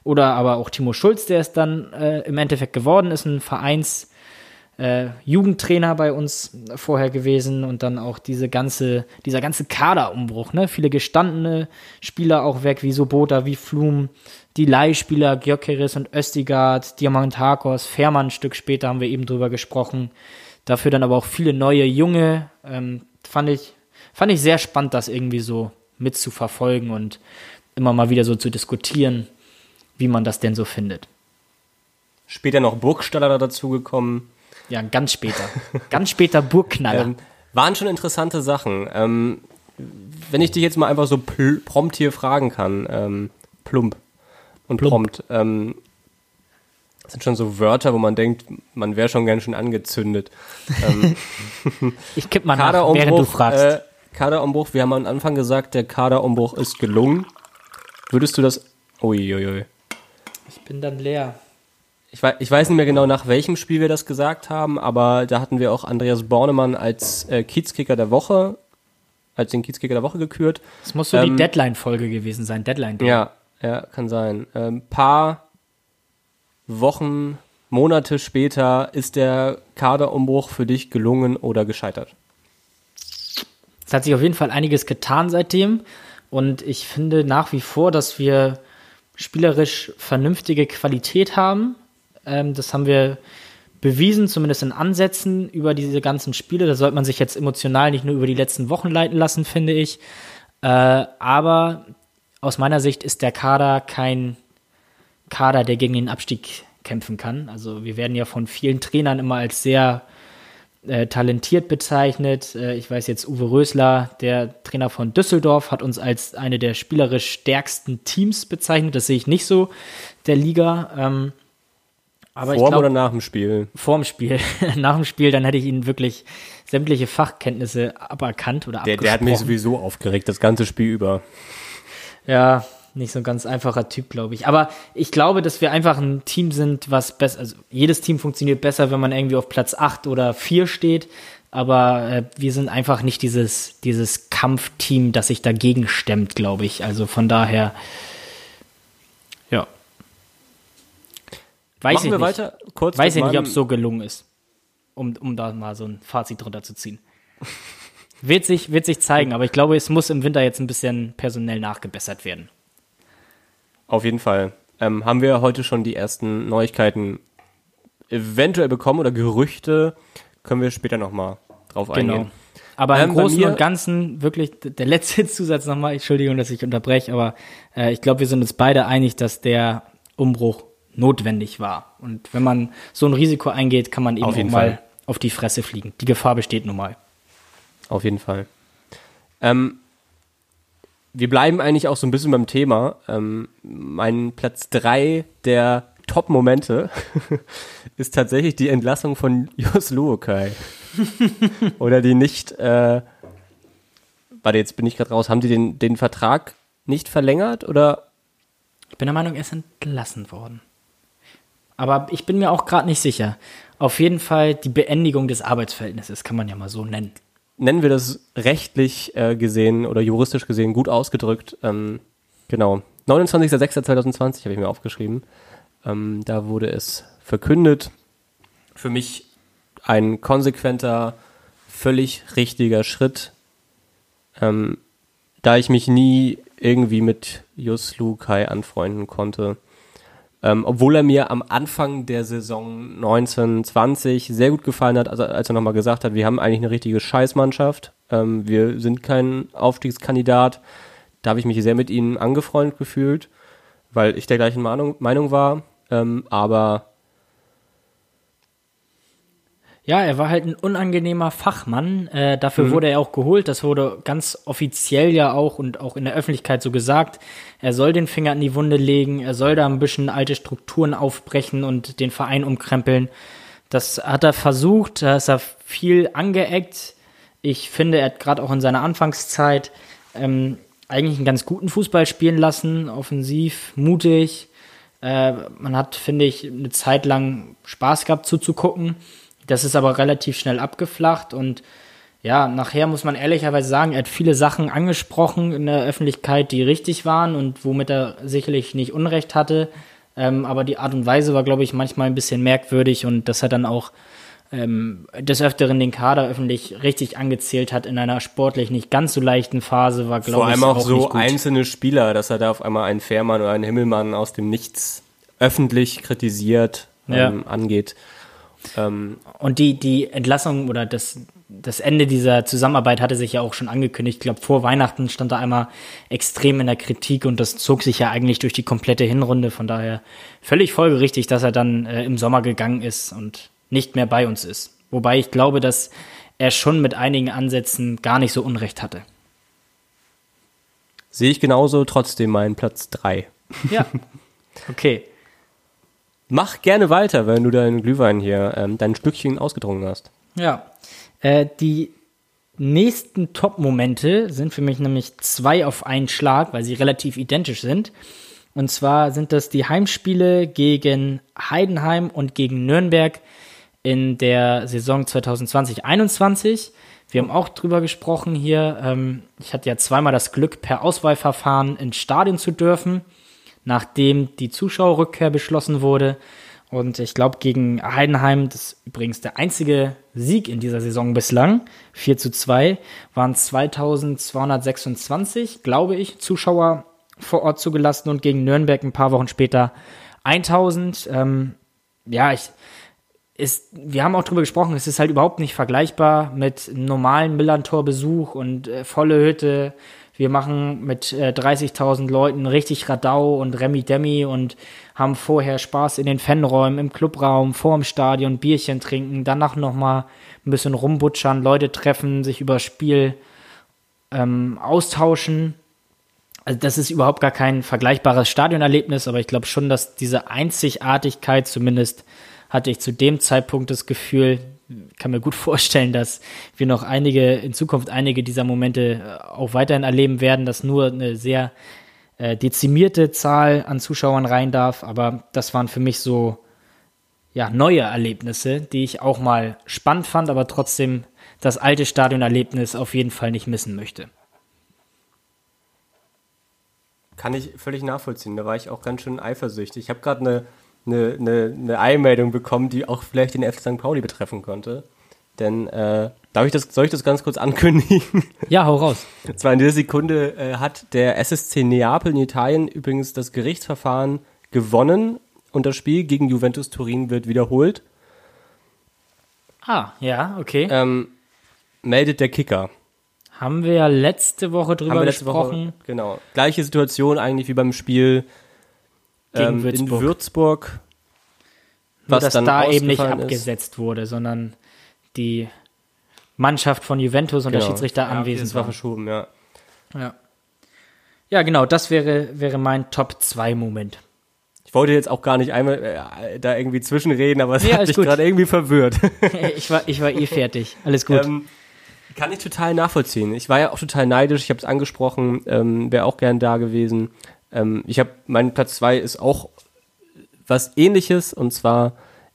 Oder aber auch Timo Schulz, der es dann äh, im Endeffekt geworden ist, ein Vereins- äh, Jugendtrainer bei uns vorher gewesen und dann auch diese ganze, dieser ganze Kaderumbruch, ne? Viele gestandene Spieler auch weg, wie Sobota, wie Flum, die Leihspieler Gyökeres und Östigard, Diamantakos, Fährmann ein Stück später haben wir eben drüber gesprochen. Dafür dann aber auch viele neue Junge. Ähm, fand ich, fand ich sehr spannend, das irgendwie so mitzuverfolgen und immer mal wieder so zu diskutieren, wie man das denn so findet. Später noch Burgstaller dazugekommen. Ja, ganz später. ganz später Burgknaller. Ähm, waren schon interessante Sachen. Ähm, wenn ich dich jetzt mal einfach so prompt hier fragen kann, ähm, plump und Plump. prompt, ähm, das sind schon so Wörter, wo man denkt, man wäre schon ganz schön angezündet. Ähm, Ich kipp mal nach, während du fragst. äh, Kaderumbruch, wir haben am Anfang gesagt, der Kaderumbruch ist gelungen. Würdest du das, uiuiui. Ich bin dann leer. Ich weiß, ich weiß nicht mehr genau, nach welchem Spiel wir das gesagt haben, aber da hatten wir auch Andreas Bornemann als äh, Kiezkicker der Woche, als den Kiezkicker der Woche gekürt. Es muss so Ähm, die Deadline-Folge gewesen sein. Deadline. Ja, ja, kann sein. Ein paar Wochen, Monate später ist der Kaderumbruch für dich gelungen oder gescheitert. Es hat sich auf jeden Fall einiges getan seitdem. Und ich finde nach wie vor, dass wir spielerisch vernünftige Qualität haben. Ähm, das haben wir bewiesen, zumindest in Ansätzen über diese ganzen Spiele. Da sollte man sich jetzt emotional nicht nur über die letzten Wochen leiten lassen, finde ich. Äh, aber aus meiner Sicht ist der Kader kein Kader, der gegen den Abstieg kämpfen kann. Also wir werden ja von vielen Trainern immer als sehr äh, talentiert bezeichnet. Äh, ich weiß jetzt, Uwe Rösler, der Trainer von Düsseldorf, hat uns als eine der spielerisch stärksten Teams bezeichnet. Das sehe ich nicht so der Liga. Ähm, aber ich Vor glaube, oder nach dem Spiel? vorm Spiel, nach dem Spiel, dann hätte ich ihnen wirklich sämtliche Fachkenntnisse aberkannt oder Der, der hat mich abgesprochen. sowieso aufgeregt, das ganze Spiel über. Ja, nicht so ein ganz einfacher Typ, glaube ich. Aber ich glaube, dass wir einfach ein Team sind, was besser, also jedes Team funktioniert besser, wenn man irgendwie auf Platz 8 oder 4 steht. Aber äh, wir sind einfach nicht dieses, dieses Kampfteam, das sich dagegen stemmt, glaube ich. Also von daher, Ja. Weiß Machen ich wir nicht. weiter kurz Weiß ich nicht, ob es so gelungen ist. Um, um da mal so ein Fazit drunter zu ziehen. Wird sich, wird sich zeigen, aber ich glaube, es muss im Winter jetzt ein bisschen personell nachgebessert werden. Auf jeden Fall. Ähm, haben wir heute schon die ersten Neuigkeiten eventuell bekommen oder Gerüchte? Können wir später nochmal drauf Genau. eingehen. Aber im Ähm, bei Großen und Ganzen wirklich der letzte Zusatz nochmal, Entschuldigung, dass ich unterbreche, aber äh, ich glaube, wir sind uns beide einig, dass der Umbruch notwendig war. Und wenn man so ein Risiko eingeht, kann man eben Auf auch mal Fall. auf die Fresse fliegen. Die Gefahr besteht nun mal. Auf jeden Fall. Ähm, wir bleiben eigentlich auch so ein bisschen beim Thema. Ähm, mein Platz drei der Top-Momente ist tatsächlich die Entlassung von Jos Luokai. Oder die nicht, äh, warte, jetzt bin ich gerade raus, haben die den, den Vertrag nicht verlängert oder Ich bin der Meinung, er ist entlassen worden. Aber ich bin mir auch gerade nicht sicher. Auf jeden Fall die Beendigung des Arbeitsverhältnisses, kann man ja mal so nennen. Nennen wir das rechtlich äh, gesehen oder juristisch gesehen gut ausgedrückt. Ähm, genau. 29.06.2020 habe ich mir aufgeschrieben. Ähm, da wurde es verkündet. Für mich ein konsequenter, völlig richtiger Schritt. Ähm, da ich mich nie irgendwie mit Jus Lukai anfreunden konnte. Ähm, obwohl er mir am Anfang der Saison 1920 sehr gut gefallen hat, also als er nochmal gesagt hat, wir haben eigentlich eine richtige Scheißmannschaft, ähm, wir sind kein Aufstiegskandidat. Da habe ich mich sehr mit ihnen angefreundet gefühlt, weil ich der gleichen Meinung, Meinung war. Ähm, aber Ja, er war halt ein unangenehmer Fachmann. Äh, dafür wurde er auch geholt. Das wurde ganz offiziell ja auch und auch in der Öffentlichkeit so gesagt. Er soll den Finger in die Wunde legen. Er soll da ein bisschen alte Strukturen aufbrechen und den Verein umkrempeln. Das hat er versucht. Da ist er viel angeeckt. Ich finde, er hat gerade auch in seiner Anfangszeit ähm, eigentlich einen ganz guten Fußball spielen lassen. Offensiv, mutig. Äh, man hat, finde ich, eine Zeit lang Spaß gehabt zuzugucken. Das ist aber relativ schnell abgeflacht und ja, nachher muss man ehrlicherweise sagen, er hat viele Sachen angesprochen in der Öffentlichkeit, die richtig waren und womit er sicherlich nicht Unrecht hatte. Ähm, aber die Art und Weise war, glaube ich, manchmal ein bisschen merkwürdig und dass er dann auch ähm, des Öfteren den Kader öffentlich richtig angezählt hat in einer sportlich nicht ganz so leichten Phase, war, glaube vor ich, allem auch, nicht so einzelne Spieler, dass er da auf einmal einen Fährmann oder einen Himmelmann aus dem Nichts öffentlich kritisiert Ja. ähm, angeht. Ähm, Und die, die Entlassung oder das, das Ende dieser Zusammenarbeit hatte sich ja auch schon angekündigt. Ich glaube, vor Weihnachten stand er einmal extrem in der Kritik und das zog sich ja eigentlich durch die komplette Hinrunde. Von daher völlig folgerichtig, dass er dann äh, im Sommer gegangen ist und nicht mehr bei uns ist. Wobei ich glaube, dass er schon mit einigen Ansätzen gar nicht so Unrecht hatte. Sehe ich genauso, trotzdem meinen Platz drei. Ja. Okay. Mach gerne weiter, wenn du deinen Glühwein hier, ähm, dein Stückchen ausgetrunken hast. Ja. Äh, die nächsten Top-Momente sind für mich nämlich zwei auf einen Schlag, weil sie relativ identisch sind. Und zwar sind das die Heimspiele gegen Heidenheim und gegen Nürnberg in der Saison 2020-21. Wir haben auch drüber gesprochen hier. Ähm, ich hatte ja zweimal das Glück, per Auswahlverfahren ins Stadion zu dürfen, nachdem die Zuschauerrückkehr beschlossen wurde. Und ich glaube, gegen Heidenheim, das ist übrigens der einzige Sieg in dieser Saison bislang, 4 zu 2, waren 2226, glaube ich, Zuschauer vor Ort zugelassen und gegen Nürnberg ein paar Wochen später 1000. Ähm, ja, ich, ist, wir haben auch drüber gesprochen, es ist halt überhaupt nicht vergleichbar mit normalen Millantor-Besuch und äh, volle Hütte. Wir machen mit äh, 30.000 Leuten richtig Radau und Remi Demi und haben vorher Spaß in den Fanräumen, im Clubraum, vor dem Stadion, Bierchen trinken, danach nochmal ein bisschen rumbutschern, Leute treffen, sich über Spiel ähm, austauschen. Also das ist überhaupt gar kein vergleichbares Stadionerlebnis, aber ich glaube schon, dass diese Einzigartigkeit, zumindest hatte ich zu dem Zeitpunkt das Gefühl, kann mir gut vorstellen, dass wir noch einige, in Zukunft einige dieser Momente äh, auch weiterhin erleben werden, dass nur eine sehr äh, dezimierte Zahl an Zuschauern rein darf, aber das waren für mich so ja, neue Erlebnisse, die ich auch mal spannend fand, aber trotzdem das alte Stadionerlebnis auf jeden Fall nicht missen möchte. kann ich völlig nachvollziehen. Da war ich auch ganz schön eifersüchtig. Ich habe gerade eine, eine, eine, eine Eilmeldung bekommen, die auch vielleicht den FC St. Pauli betreffen konnte. Denn äh, darf ich das, soll ich das ganz kurz ankündigen? Ja, hau raus. Zwar in dieser Sekunde äh, hat der SSC Neapel in Italien übrigens das Gerichtsverfahren gewonnen und das Spiel gegen Juventus Turin wird wiederholt. Ah, ja, okay. Ähm, meldet der Kicker. Haben wir ja letzte Woche drüber letzte gesprochen. Woche, genau. Gleiche Situation eigentlich wie beim Spiel ähm, Würzburg. in Würzburg. Nur, was dass dann da eben nicht ausgefallen ist. abgesetzt wurde, sondern die Mannschaft von Juventus und der Genau. Schiedsrichter Ja, anwesend das war war. verschoben, ja. Ja. ja, genau, das wäre, wäre mein Top-2-Moment. Ich wollte jetzt auch gar nicht einmal äh, da irgendwie zwischenreden, aber es Nee, hat mich gerade irgendwie verwirrt. ich, war, ich war eh fertig. Alles gut. Ähm, kann ich total nachvollziehen. Ich war ja auch total neidisch. Ich habe es angesprochen, ähm, wäre auch gern da gewesen. Ähm, ich habe mein Platz zwei ist auch was Ähnliches und zwar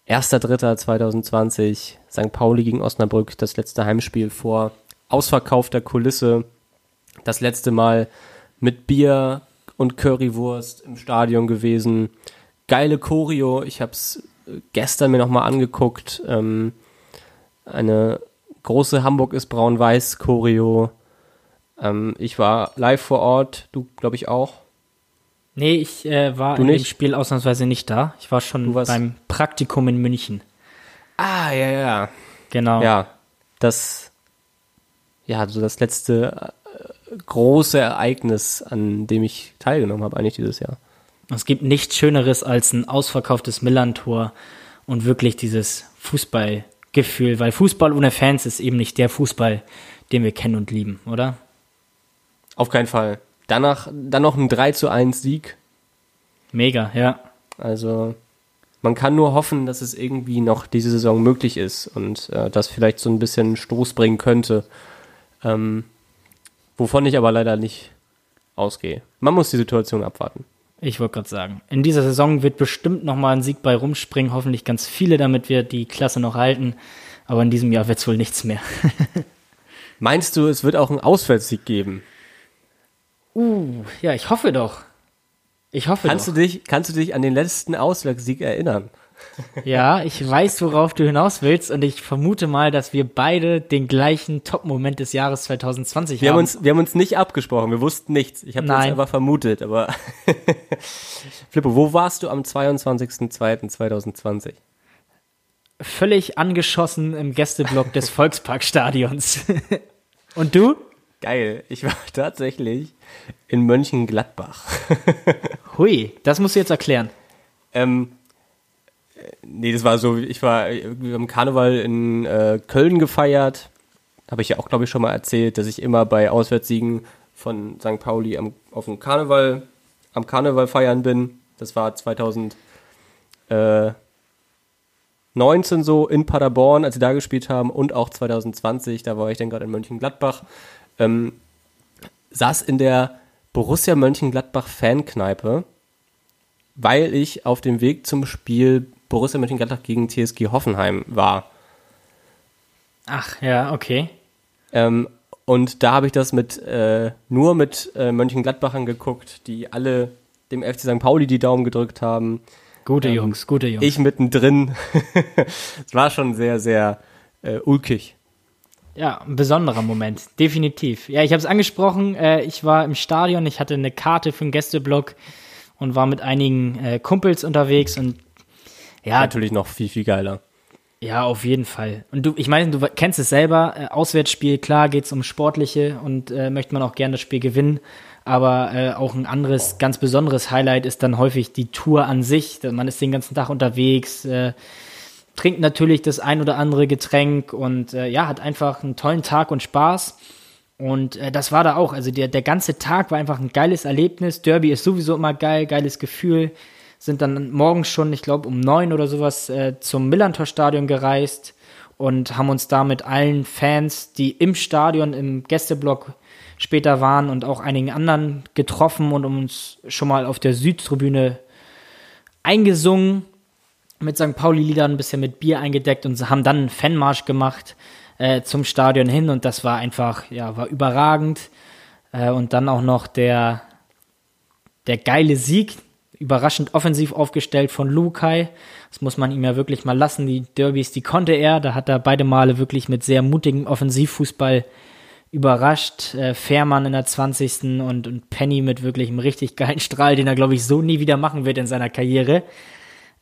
1.3.2020 St. Pauli gegen Osnabrück, das letzte Heimspiel vor ausverkaufter Kulisse. Das letzte Mal mit Bier und Currywurst im Stadion gewesen. Geile Choreo. Ich habe es gestern mir nochmal angeguckt. Ähm, eine große Hamburg ist braun-weiß Choreo. Ähm, ich war live vor Ort, du glaube ich auch. Nee, ich äh, war Du in dem nicht? Spiel ausnahmsweise nicht da. Ich war schon beim Praktikum in München. Ah, ja, ja. Genau. Ja, das, ja, so das letzte äh, große Ereignis, an dem ich teilgenommen habe, eigentlich dieses Jahr. Es gibt nichts Schöneres als ein ausverkauftes Millantor und wirklich dieses Fußballgefühl, weil Fußball ohne Fans ist eben nicht der Fußball, den wir kennen und lieben, oder? Auf keinen Fall. Danach, dann noch ein 3 zu 1 Sieg. Mega, ja. Also, man kann nur hoffen, dass es irgendwie noch diese Saison möglich ist und äh, das vielleicht so ein bisschen Stoß bringen könnte. Ähm, wovon ich aber leider nicht ausgehe. Man muss die Situation abwarten. Ich wollte gerade sagen, in dieser Saison wird bestimmt noch mal ein Sieg bei rumspringen, hoffentlich ganz viele, damit wir die Klasse noch halten. Aber in diesem Jahr wird es wohl nichts mehr. Meinst du, es wird auch einen Auswärtssieg geben? Uh, ja, ich hoffe doch. Ich hoffe Kannst doch. du dich, kannst du dich an den letzten Auswärtssieg erinnern? Ja, ich weiß, worauf du hinaus willst und ich vermute mal, dass wir beide den gleichen Top-Moment des Jahres 2020 Wir haben. uns, wir haben uns nicht abgesprochen, wir wussten nichts. Ich habe das einfach vermutet, aber Flippo, wo warst du am 22.02.2020? völlig angeschossen im Gästeblock des Volksparkstadions. und du? Geil, ich war tatsächlich in Mönchengladbach. Hui, das musst du jetzt erklären. Ähm, äh, nee, das war so, ich war am Karneval in äh, Köln gefeiert. Habe ich ja auch, glaube ich, schon mal erzählt, dass ich immer bei Auswärtssiegen von St. Pauli am, auf dem Karneval, am Karneval feiern bin. Das war 2019 so in Paderborn, als sie da gespielt haben, und auch 2020, da war ich dann gerade in Mönchengladbach. Ähm, saß in der Borussia Mönchengladbach Fankneipe weil ich auf dem Weg zum Spiel Borussia Mönchengladbach gegen TSG Hoffenheim war. Ach, ja, okay. Ähm, und da habe ich das mit äh, nur mit äh, Mönchengladbachern geguckt, die alle dem FC St. Pauli die Daumen gedrückt haben. Gute Ähm, Jungs, gute Jungs. Ich mittendrin. Es war schon sehr, sehr äh, ulkig. Ja, ein besonderer Moment, definitiv. Ja, ich habe es angesprochen, äh, ich war im Stadion, ich hatte eine Karte für den Gästeblock und war mit einigen äh, Kumpels unterwegs und ja, Natürlich noch viel, viel geiler. ja, auf jeden Fall. Und du, ich meine, du kennst es selber, äh, Auswärtsspiel, klar geht's um Sportliche und äh, möchte man auch gerne das Spiel gewinnen, aber äh, auch ein anderes, ganz besonderes Highlight ist dann häufig die Tour an sich. Man ist den ganzen Tag unterwegs, äh, trinkt natürlich das ein oder andere Getränk und äh, ja, hat einfach einen tollen Tag und Spaß. Und äh, das war da auch. Also der, der ganze Tag war einfach ein geiles Erlebnis. Derby ist sowieso immer geil, geiles Gefühl. Sind dann morgens schon, ich glaube, um neun oder sowas äh, zum Millantor-Stadion gereist und haben uns da mit allen Fans, die im Stadion, im Gästeblock später waren und auch einigen anderen getroffen und uns schon mal auf der Südtribüne eingesungen mit St. Pauli-Liedern ein bisschen mit Bier eingedeckt und haben dann einen Fanmarsch gemacht äh, zum Stadion hin und das war einfach, ja, war überragend. Äh, und dann auch noch der, der geile Sieg, überraschend offensiv aufgestellt von Lukai. Das muss man ihm ja wirklich mal lassen. Die Derbys, die konnte er. Da hat er beide Male wirklich mit sehr mutigem Offensivfußball überrascht. Äh, Fährmann in der 20. Und, und Penny mit wirklich einem richtig geilen Strahl, den er, glaube ich, so nie wieder machen wird in seiner Karriere.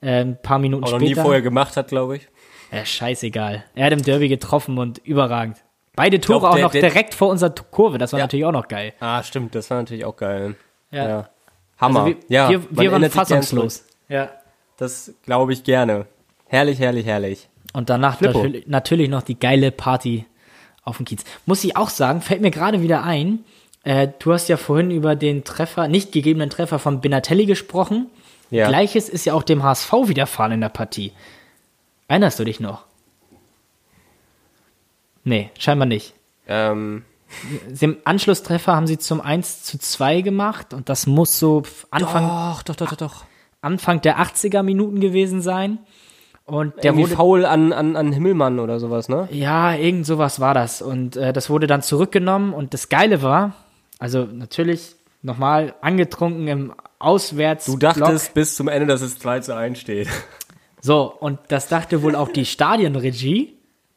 Äh, ein paar Minuten Auch noch später. nie vorher gemacht hat, glaube ich. Ja, scheißegal. Er hat im Derby getroffen und überragend. Beide Tore glaub, auch der- noch der- direkt vor unserer Kurve. Das war Ja. natürlich auch noch geil. Ah, stimmt, das war natürlich auch geil. Ja. Hammer. Also wir, ja, wir, wir waren fassungslos. Ja. Das glaube ich gerne. Herrlich, herrlich, herrlich. Und danach natürlich, natürlich noch die geile Party auf dem Kiez. Muss ich auch sagen, fällt mir gerade wieder ein, äh, du hast ja vorhin über den Treffer, nicht gegebenen Treffer von Benatelli gesprochen. Ja. Gleiches ist ja auch dem HSV widerfahren in der Partie. Erinnerst du dich noch? Nee, scheinbar nicht. Ähm, Im Anschlusstreffer haben sie zum 1 zu 2 gemacht und das muss so Anfang, doch, doch, doch, doch, doch. Anfang der 80er Minuten gewesen sein. Und der Irgendwie wurde faul an, an, an Himmelmann oder sowas, ne? Ja, irgend sowas war das. Und äh, das wurde dann zurückgenommen. Und das Geile war, also natürlich nochmal angetrunken im Auswärts. Du dachtest bis zum Ende, dass es 2 zu 1 steht. So, und das dachte wohl auch die Stadionregie.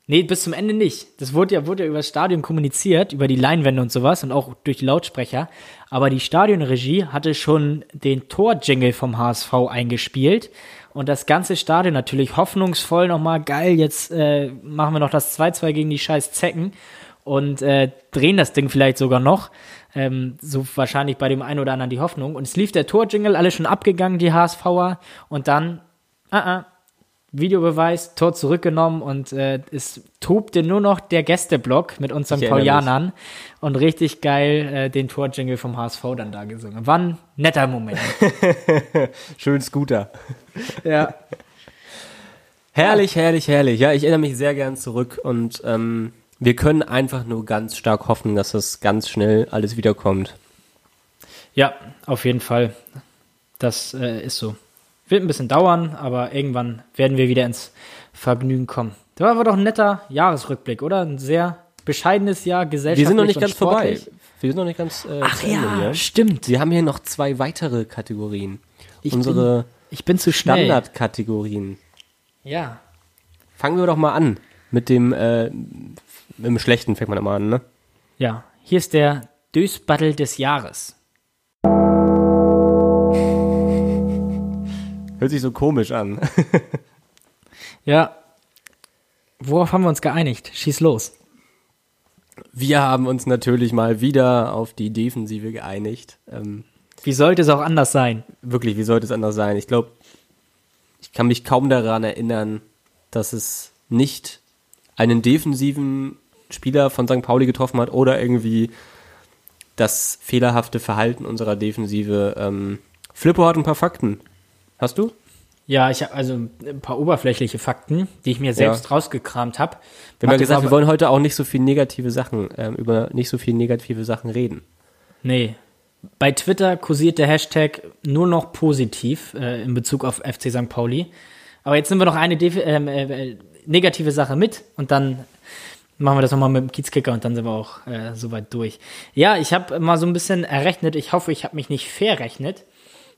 Nee, bis zum Ende nicht. Das wurde ja, wurde ja über das Stadion kommuniziert, über die Leinwände und sowas und auch durch die Lautsprecher. Aber die Stadionregie hatte schon den Torjingle vom HSV eingespielt. Und das ganze Stadion natürlich hoffnungsvoll nochmal, geil, jetzt äh, machen wir noch das 2-2 gegen die scheiß Zecken und äh, drehen das Ding vielleicht sogar noch. Ähm, so wahrscheinlich bei dem einen oder anderen die Hoffnung. Und es lief der Torjingle, alle schon abgegangen, die HSVer. Und dann, ah, ah, Videobeweis, Tor zurückgenommen und äh, es tobte nur noch der Gästeblock mit unseren erinnere Paulianern und richtig geil äh, den Torjingle vom HSV dann da gesungen. War ein netter Moment. Schön Scooter. ja. Herrlich, herrlich, herrlich. Ja, ich erinnere mich sehr gern zurück und ähm, wir können einfach nur ganz stark hoffen, dass das ganz schnell alles wiederkommt. ja, auf jeden Fall. Das äh, ist so. Wird ein bisschen dauern, aber irgendwann werden wir wieder ins Vergnügen kommen. Das war aber doch ein netter Jahresrückblick, oder? Ein sehr bescheidenes Jahr, gesellschaftlich Wir sind noch nicht ganz vorbei. sportlich. Wir sind noch nicht ganz äh, Ach Ende ja, hier. stimmt. Wir haben hier noch zwei weitere Kategorien. Ich Unsere Ich bin zu schnell. Standardkategorien. Ja. Fangen wir doch mal an mit dem, äh, mit dem Schlechten fängt man immer an, ne? Ja, hier ist der Dösbattle des Jahres. Hört sich so komisch an. Ja. Worauf haben wir uns geeinigt? Schieß los. Wir haben uns natürlich mal wieder auf die Defensive geeinigt. Ähm, Wie sollte es auch anders sein? wirklich, wie sollte es anders sein? Ich glaube, ich kann mich kaum daran erinnern, dass es nicht einen defensiven Spieler von St. Pauli getroffen hat oder irgendwie das fehlerhafte Verhalten unserer Defensive. Ähm, Flippo hat ein paar Fakten. Hast du? Ja, ich habe also ein paar oberflächliche Fakten, die ich mir selbst rausgekramt habe. Wir haben ja gesagt, wir wollen heute auch nicht so viel negative Sachen, ähm, über nicht so viel negative Sachen reden. Nee. Bei Twitter kursiert der Hashtag nur noch positiv äh, in Bezug auf FC St. Pauli. Aber jetzt nehmen wir noch eine Def ähm, äh, negative Sache mit und dann machen wir das nochmal mit dem Kiezkicker und dann sind wir auch äh, soweit durch. Ja, ich habe mal so ein bisschen errechnet. Ich hoffe, ich habe mich nicht verrechnet.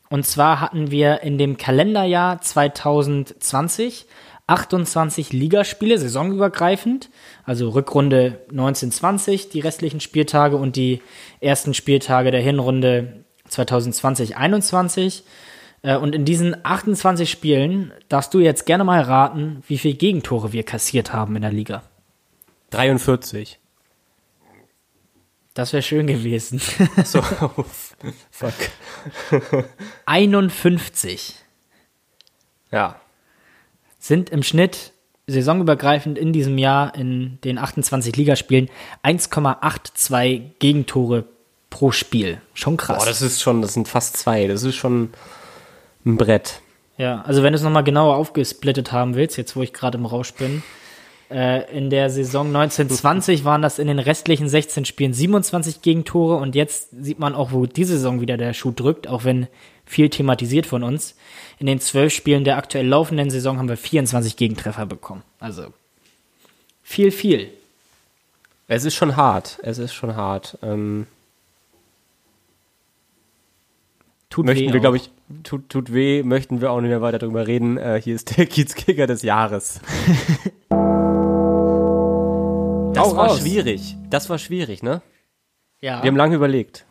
Und zwar hatten wir in dem Kalenderjahr 2020 28 Ligaspiele, saisonübergreifend, also Rückrunde 1920, die restlichen Spieltage und die ersten Spieltage der Hinrunde 2020-21. Äh, Und in diesen 28 Spielen darfst du jetzt gerne mal raten, wie viele Gegentore wir kassiert haben in der Liga. 43. Das wäre schön gewesen. So, fuck. 51 Ja. sind im Schnitt saisonübergreifend in diesem Jahr in den 28 Ligaspielen 1,82 Gegentore pro Spiel. Schon krass. Boah, das ist schon, das sind fast zwei. Das ist schon ein Brett. ja, also wenn du es nochmal genauer aufgesplittet haben willst, jetzt wo ich gerade im Rausch bin, in der Saison 1920 waren das in den restlichen 16 Spielen 27 Gegentore und jetzt sieht man auch, wo diese Saison wieder der Schuh drückt, auch wenn viel thematisiert von uns. In den zwölf Spielen der aktuell laufenden Saison haben wir 24 Gegentreffer bekommen. Also viel, viel. Es ist schon hart. Es ist schon hart. Ähm, Tut möchten weh wir, glaube ich, tut, tut weh, möchten wir auch nicht mehr weiter drüber reden. Äh, hier ist der Kiezkicker des Jahres. Das Hau war raus. schwierig. Das war schwierig, ne? Ja. Wir haben lange überlegt.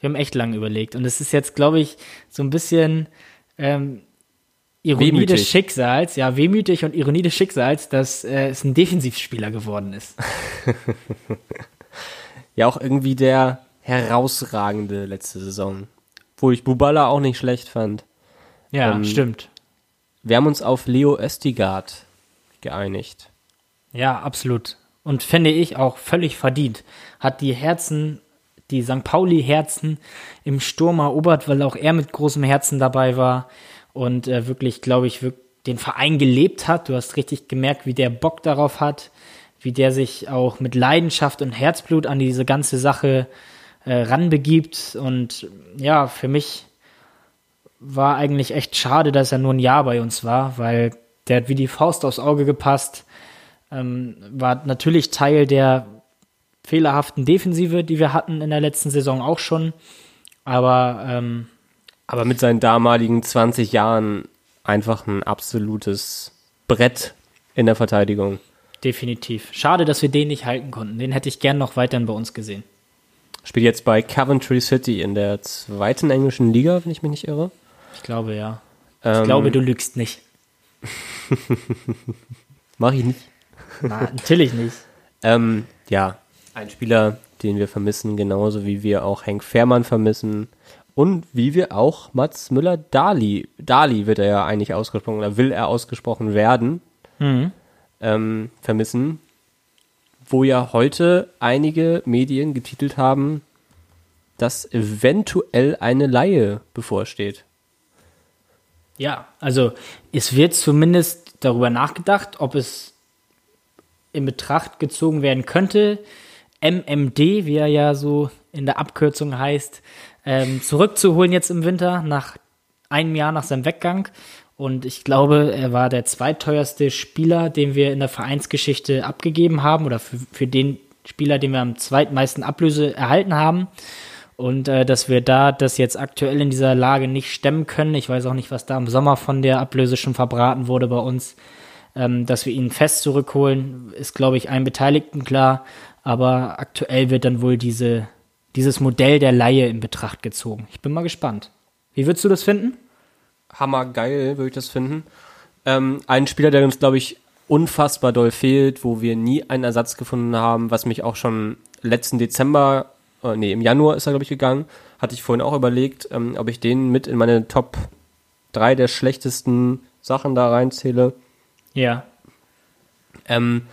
Wir haben echt lange überlegt. Und es ist jetzt, glaube ich, so ein bisschen ähm, Ironie Wehmütig. des Schicksals, ja, wehmütig und Ironie des Schicksals, dass äh, es ein Defensivspieler geworden ist. Ja, auch irgendwie der herausragende letzte Saison. Wo ich Bubala auch nicht schlecht fand. Ja, Ähm, stimmt. Wir haben uns auf Leo Östigard geeinigt. Ja, absolut. Und fände ich auch völlig verdient. Hat die Herzen, die St. Pauli-Herzen im Sturm erobert, weil auch er mit großem Herzen dabei war und äh, wirklich, glaube ich, wirk- den Verein gelebt hat. Du hast richtig gemerkt, wie der Bock darauf hat, wie der sich auch mit Leidenschaft und Herzblut an diese ganze Sache äh, ranbegibt. Und ja, für mich war eigentlich echt schade, dass er nur ein Jahr bei uns war, weil der hat wie die Faust aufs Auge gepasst ähm, war natürlich Teil der fehlerhaften Defensive, die wir hatten in der letzten Saison auch schon. Aber ähm, Aber mit seinen damaligen 20 Jahren einfach ein absolutes Brett in der Verteidigung. definitiv. Schade, dass wir den nicht halten konnten. Den hätte ich gern noch weiterhin bei uns gesehen. Spielt jetzt bei Coventry City in der zweiten englischen Liga, wenn ich mich nicht irre. Ich glaube, ja. Ich Ähm, glaube, du lügst nicht. Mach ich nicht. Na, natürlich nicht. Ähm, ja, ein Spieler, den wir vermissen, genauso wie wir auch Henk Fährmann vermissen und wie wir auch Mats Müller-Dali, Dali wird er ja eigentlich ausgesprochen, oder will er ausgesprochen werden, Mhm. ähm, vermissen, wo ja heute einige Medien getitelt haben, dass eventuell eine Laie bevorsteht. Ja, also es wird zumindest darüber nachgedacht, ob es in Betracht gezogen werden könnte, MMD, wie er ja so in der Abkürzung heißt, ähm, zurückzuholen jetzt im Winter, nach einem Jahr nach seinem Weggang. Und ich glaube, er war der zweiteuerste Spieler, den wir in der Vereinsgeschichte abgegeben haben, oder für, für den Spieler, den wir am zweitmeisten Ablöse erhalten haben. Und äh, dass wir da das jetzt aktuell in dieser Lage nicht stemmen können. Ich weiß auch nicht, was da im Sommer von der Ablöse schon verbraten wurde bei uns. Ähm, dass wir ihn fest zurückholen, ist, glaube ich, allen Beteiligten klar. Aber aktuell wird dann wohl diese, dieses Modell der Laie in Betracht gezogen. Ich bin mal gespannt. Wie würdest du das finden? hammergeil, würde ich das finden. Ähm, ein Spieler, der uns, glaube ich, unfassbar doll fehlt, wo wir nie einen Ersatz gefunden haben, was mich auch schon letzten Dezember, äh, nee, im Januar ist er, glaube ich, gegangen, hatte ich vorhin auch überlegt, ähm, ob ich den mit in meine Top 3 der schlechtesten Sachen da reinzähle. Ja. Ähm,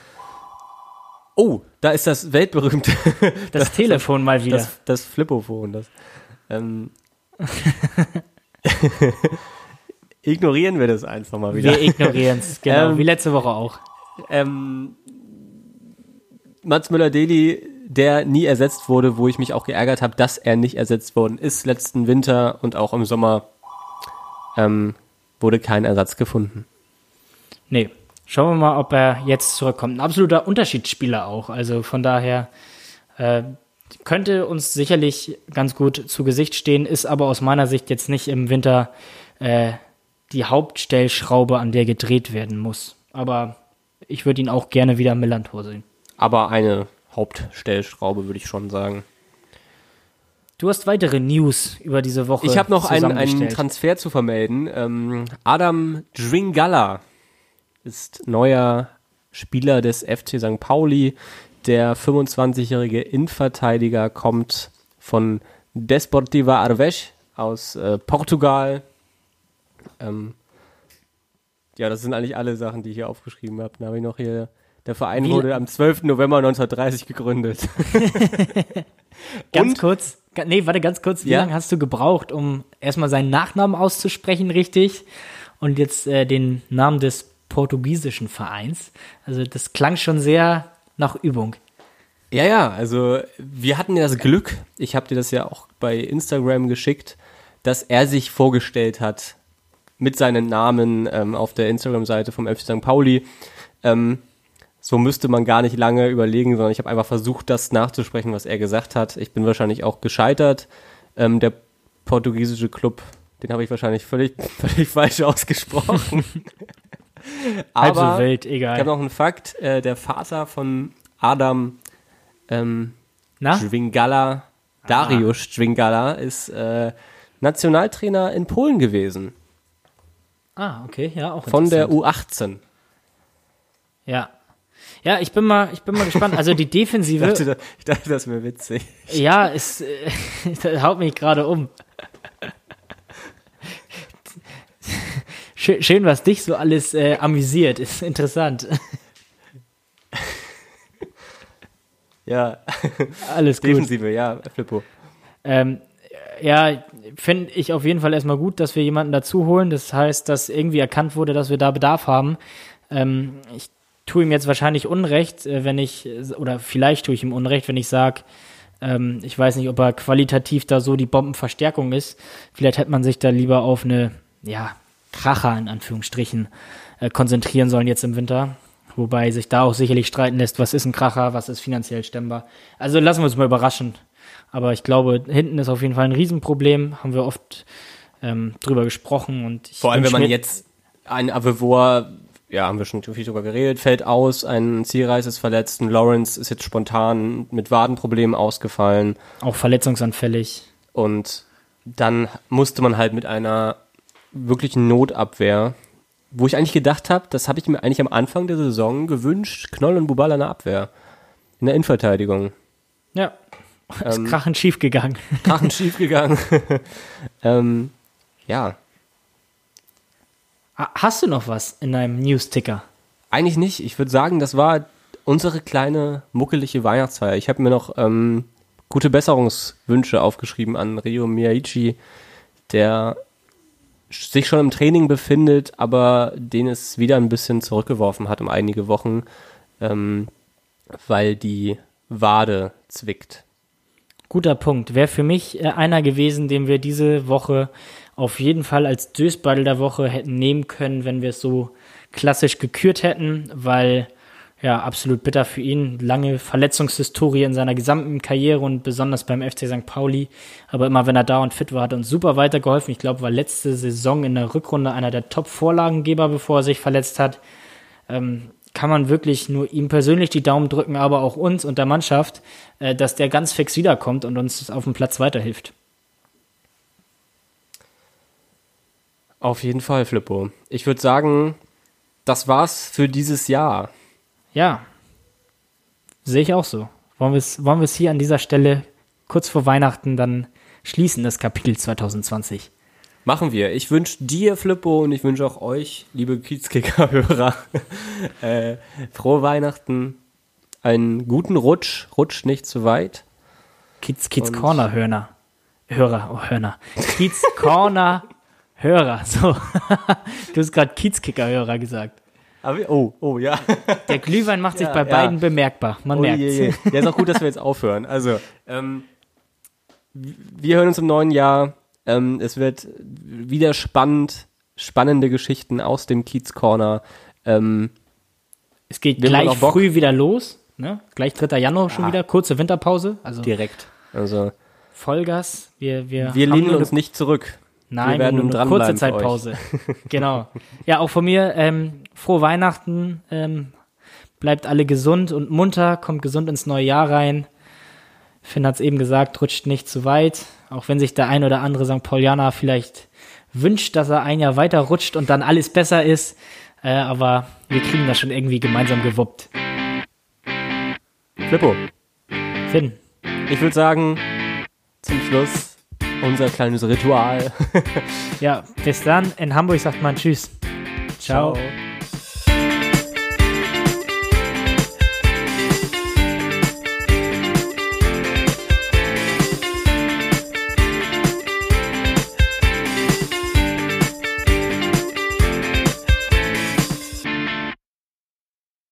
oh, da ist das weltberühmte, Das, Telefon mal wieder. das, das Flippophon, das. Ähm, ignorieren wir das einfach mal wieder. wir ignorieren es, genau, Ähm, wie letzte Woche auch. ähm, Mats Müller-Deli, der nie ersetzt wurde, wo ich mich auch geärgert habe, dass er nicht ersetzt worden ist letzten Winter und auch im Sommer ähm, wurde kein Ersatz gefunden. Nee. Schauen wir mal, ob er jetzt zurückkommt. Ein absoluter Unterschiedsspieler auch. Also von daher äh, könnte uns sicherlich ganz gut zu Gesicht stehen, ist aber aus meiner Sicht jetzt nicht im Winter äh, die Hauptstellschraube, an der gedreht werden muss. Aber ich würde ihn auch gerne wieder im Millantor sehen. Aber eine Hauptstellschraube, würde ich schon sagen. Du hast weitere News über diese Woche. Ich habe noch einen, einen. Transfer zu vermelden. Ähm, Adam Dringala ist neuer Spieler des FC St. Pauli. Der 25-jährige Innenverteidiger kommt von Desportiva Arves aus äh, Portugal. Ähm, ja, das sind eigentlich alle Sachen, die ich hier aufgeschrieben habe. Dann habe ich noch hier, der Verein Wie- wurde am 12. November 1930 gegründet. Ganz Und- kurz, nee, warte ganz kurz, wie Ja? lange hast du gebraucht, um erstmal seinen Nachnamen auszusprechen, richtig? Und jetzt äh, den Namen des portugiesischen Vereins. Also das klang schon sehr nach Übung. Ja, ja, also wir hatten ja das Glück, ich habe dir das ja auch bei Instagram geschickt, dass er sich vorgestellt hat mit seinen Namen ähm, auf der Instagram-Seite vom FC St. Pauli. Ähm, so müsste man gar nicht lange überlegen, sondern ich habe einfach versucht, das nachzusprechen, was er gesagt hat. Ich bin wahrscheinlich auch gescheitert. Ähm, der portugiesische Club. Den habe ich wahrscheinlich völlig, völlig falsch ausgesprochen. Halb so Aber wild, ich egal. habe noch einen Fakt. Äh, der Vater von Adam ähm, Na? Dariusz Zwingala, ist äh, Nationaltrainer in Polen gewesen. Ah, okay, ja, auch Von der interessant. U18. Ja. Ja, ich bin mal, ich bin mal gespannt. Also die Ich Defensive, dachte, das- ich dachte, das wäre witzig. ja, ist, äh, das haut mich gerade um. Schön, schön, was dich so alles äh, amüsiert, ist interessant. Ja, Alles gut. Defensive, ja, Flippo. Ähm, ja, finde ich auf jeden Fall erstmal gut, dass wir jemanden dazu holen. Das heißt, dass irgendwie erkannt wurde, dass wir da Bedarf haben. Ähm, ich tue ihm jetzt wahrscheinlich Unrecht, äh, wenn ich, oder vielleicht tue ich ihm Unrecht, wenn ich sage, ähm, ich weiß nicht, ob er qualitativ da so die Bombenverstärkung ist. Vielleicht hätte man sich da lieber auf eine, ja, Kracher in Anführungsstrichen äh, konzentrieren sollen jetzt im Winter. Wobei sich da auch sicherlich streiten lässt, was ist ein Kracher, was ist finanziell stemmbar. Also lassen wir uns mal überraschen. Aber ich glaube, hinten ist auf jeden Fall ein Riesenproblem. Haben wir oft ähm, drüber gesprochen. Und Vor allem, wenn man jetzt ein Avevor, ja, haben wir schon viel drüber geredet, fällt aus, ein Zielreis ist verletzt, ein Lawrence ist jetzt spontan mit Wadenproblemen ausgefallen Auch verletzungsanfällig. und dann musste man halt mit einer wirklichen Notabwehr, wo ich eigentlich gedacht habe, das habe ich mir eigentlich am Anfang der Saison gewünscht, Knoll und Bubala in der Abwehr, in der Innenverteidigung. Ja. Ist Ähm, krachend schief gegangen. Krachen schief gegangen. ähm, ja, Ha- Hast du noch was in deinem News-Ticker? Eigentlich nicht. Ich würde sagen, das war unsere kleine muckelige Weihnachtsfeier. Ich habe mir noch ähm, gute Besserungswünsche aufgeschrieben an Rio Miyaichi, der sich schon im Training befindet, aber den es wieder ein bisschen zurückgeworfen hat um einige Wochen, ähm, weil die Wade zwickt. Guter Punkt. Wäre für mich äh, einer gewesen, den wir diese Woche auf jeden Fall als Dösbattle der Woche hätten nehmen können, wenn wir es so klassisch gekürt hätten, weil ja, absolut bitter für ihn. Lange Verletzungshistorie in seiner gesamten Karriere und besonders beim FC St. Pauli. Aber immer wenn er da und fit war, hat er uns super weitergeholfen. Ich glaube, war letzte Saison in der Rückrunde einer der Top-Vorlagengeber, bevor er sich verletzt hat. Ähm, kann man wirklich nur ihm persönlich die Daumen drücken, aber auch uns und der Mannschaft, äh, dass der ganz fix wiederkommt und uns auf dem Platz weiterhilft. Auf jeden Fall, Flippo. Ich würde sagen, das war's für dieses Jahr. Ja, sehe ich auch so. Wollen wir es wollen wir es hier an dieser Stelle kurz vor Weihnachten dann schließen, das Kapitel 2020? Machen wir. Ich wünsche dir, Flippo, und ich wünsche auch euch, liebe Kiezkicker-Hörer, äh, frohe Weihnachten, einen guten Rutsch, rutscht nicht zu weit. Kids Und- Corner Hörner. Hörer, oh Hörner. Kids Corner Hörer. So. du hast gerade Kiezkicker Hörer gesagt. Aber, oh, oh, ja. Der Glühwein macht sich Ja, bei ja. beiden bemerkbar. Man Oh, merkt je, je. Ja, ist auch gut, dass wir jetzt aufhören. Also, ähm, wir hören uns im neuen Jahr. Ähm, es wird wieder spannend, spannende Geschichten aus dem Kiez Corner. Ähm, Es geht gleich früh wieder los. Ne? Gleich 3. Januar schon Ja. wieder. Kurze Winterpause. Also direkt. Also, Vollgas. Wir, wir, wir lehnen uns nicht zurück. Nein, Wir werden nur eine kurze. Zeitpause. genau. Ja, auch von mir ähm, frohe Weihnachten. Ähm, bleibt alle gesund und munter, kommt gesund ins neue Jahr rein. Finn hat es eben gesagt, rutscht nicht zu weit. Auch wenn sich der ein oder andere St. Paulianer vielleicht wünscht, dass er ein Jahr weiter rutscht und dann alles besser ist. Äh, aber wir kriegen das schon irgendwie gemeinsam gewuppt. Flippo, Finn, ich würde sagen, zum Schluss unser kleines Ritual. ja, bis dann. In Hamburg sagt man Tschüss. Ciao. Ciao.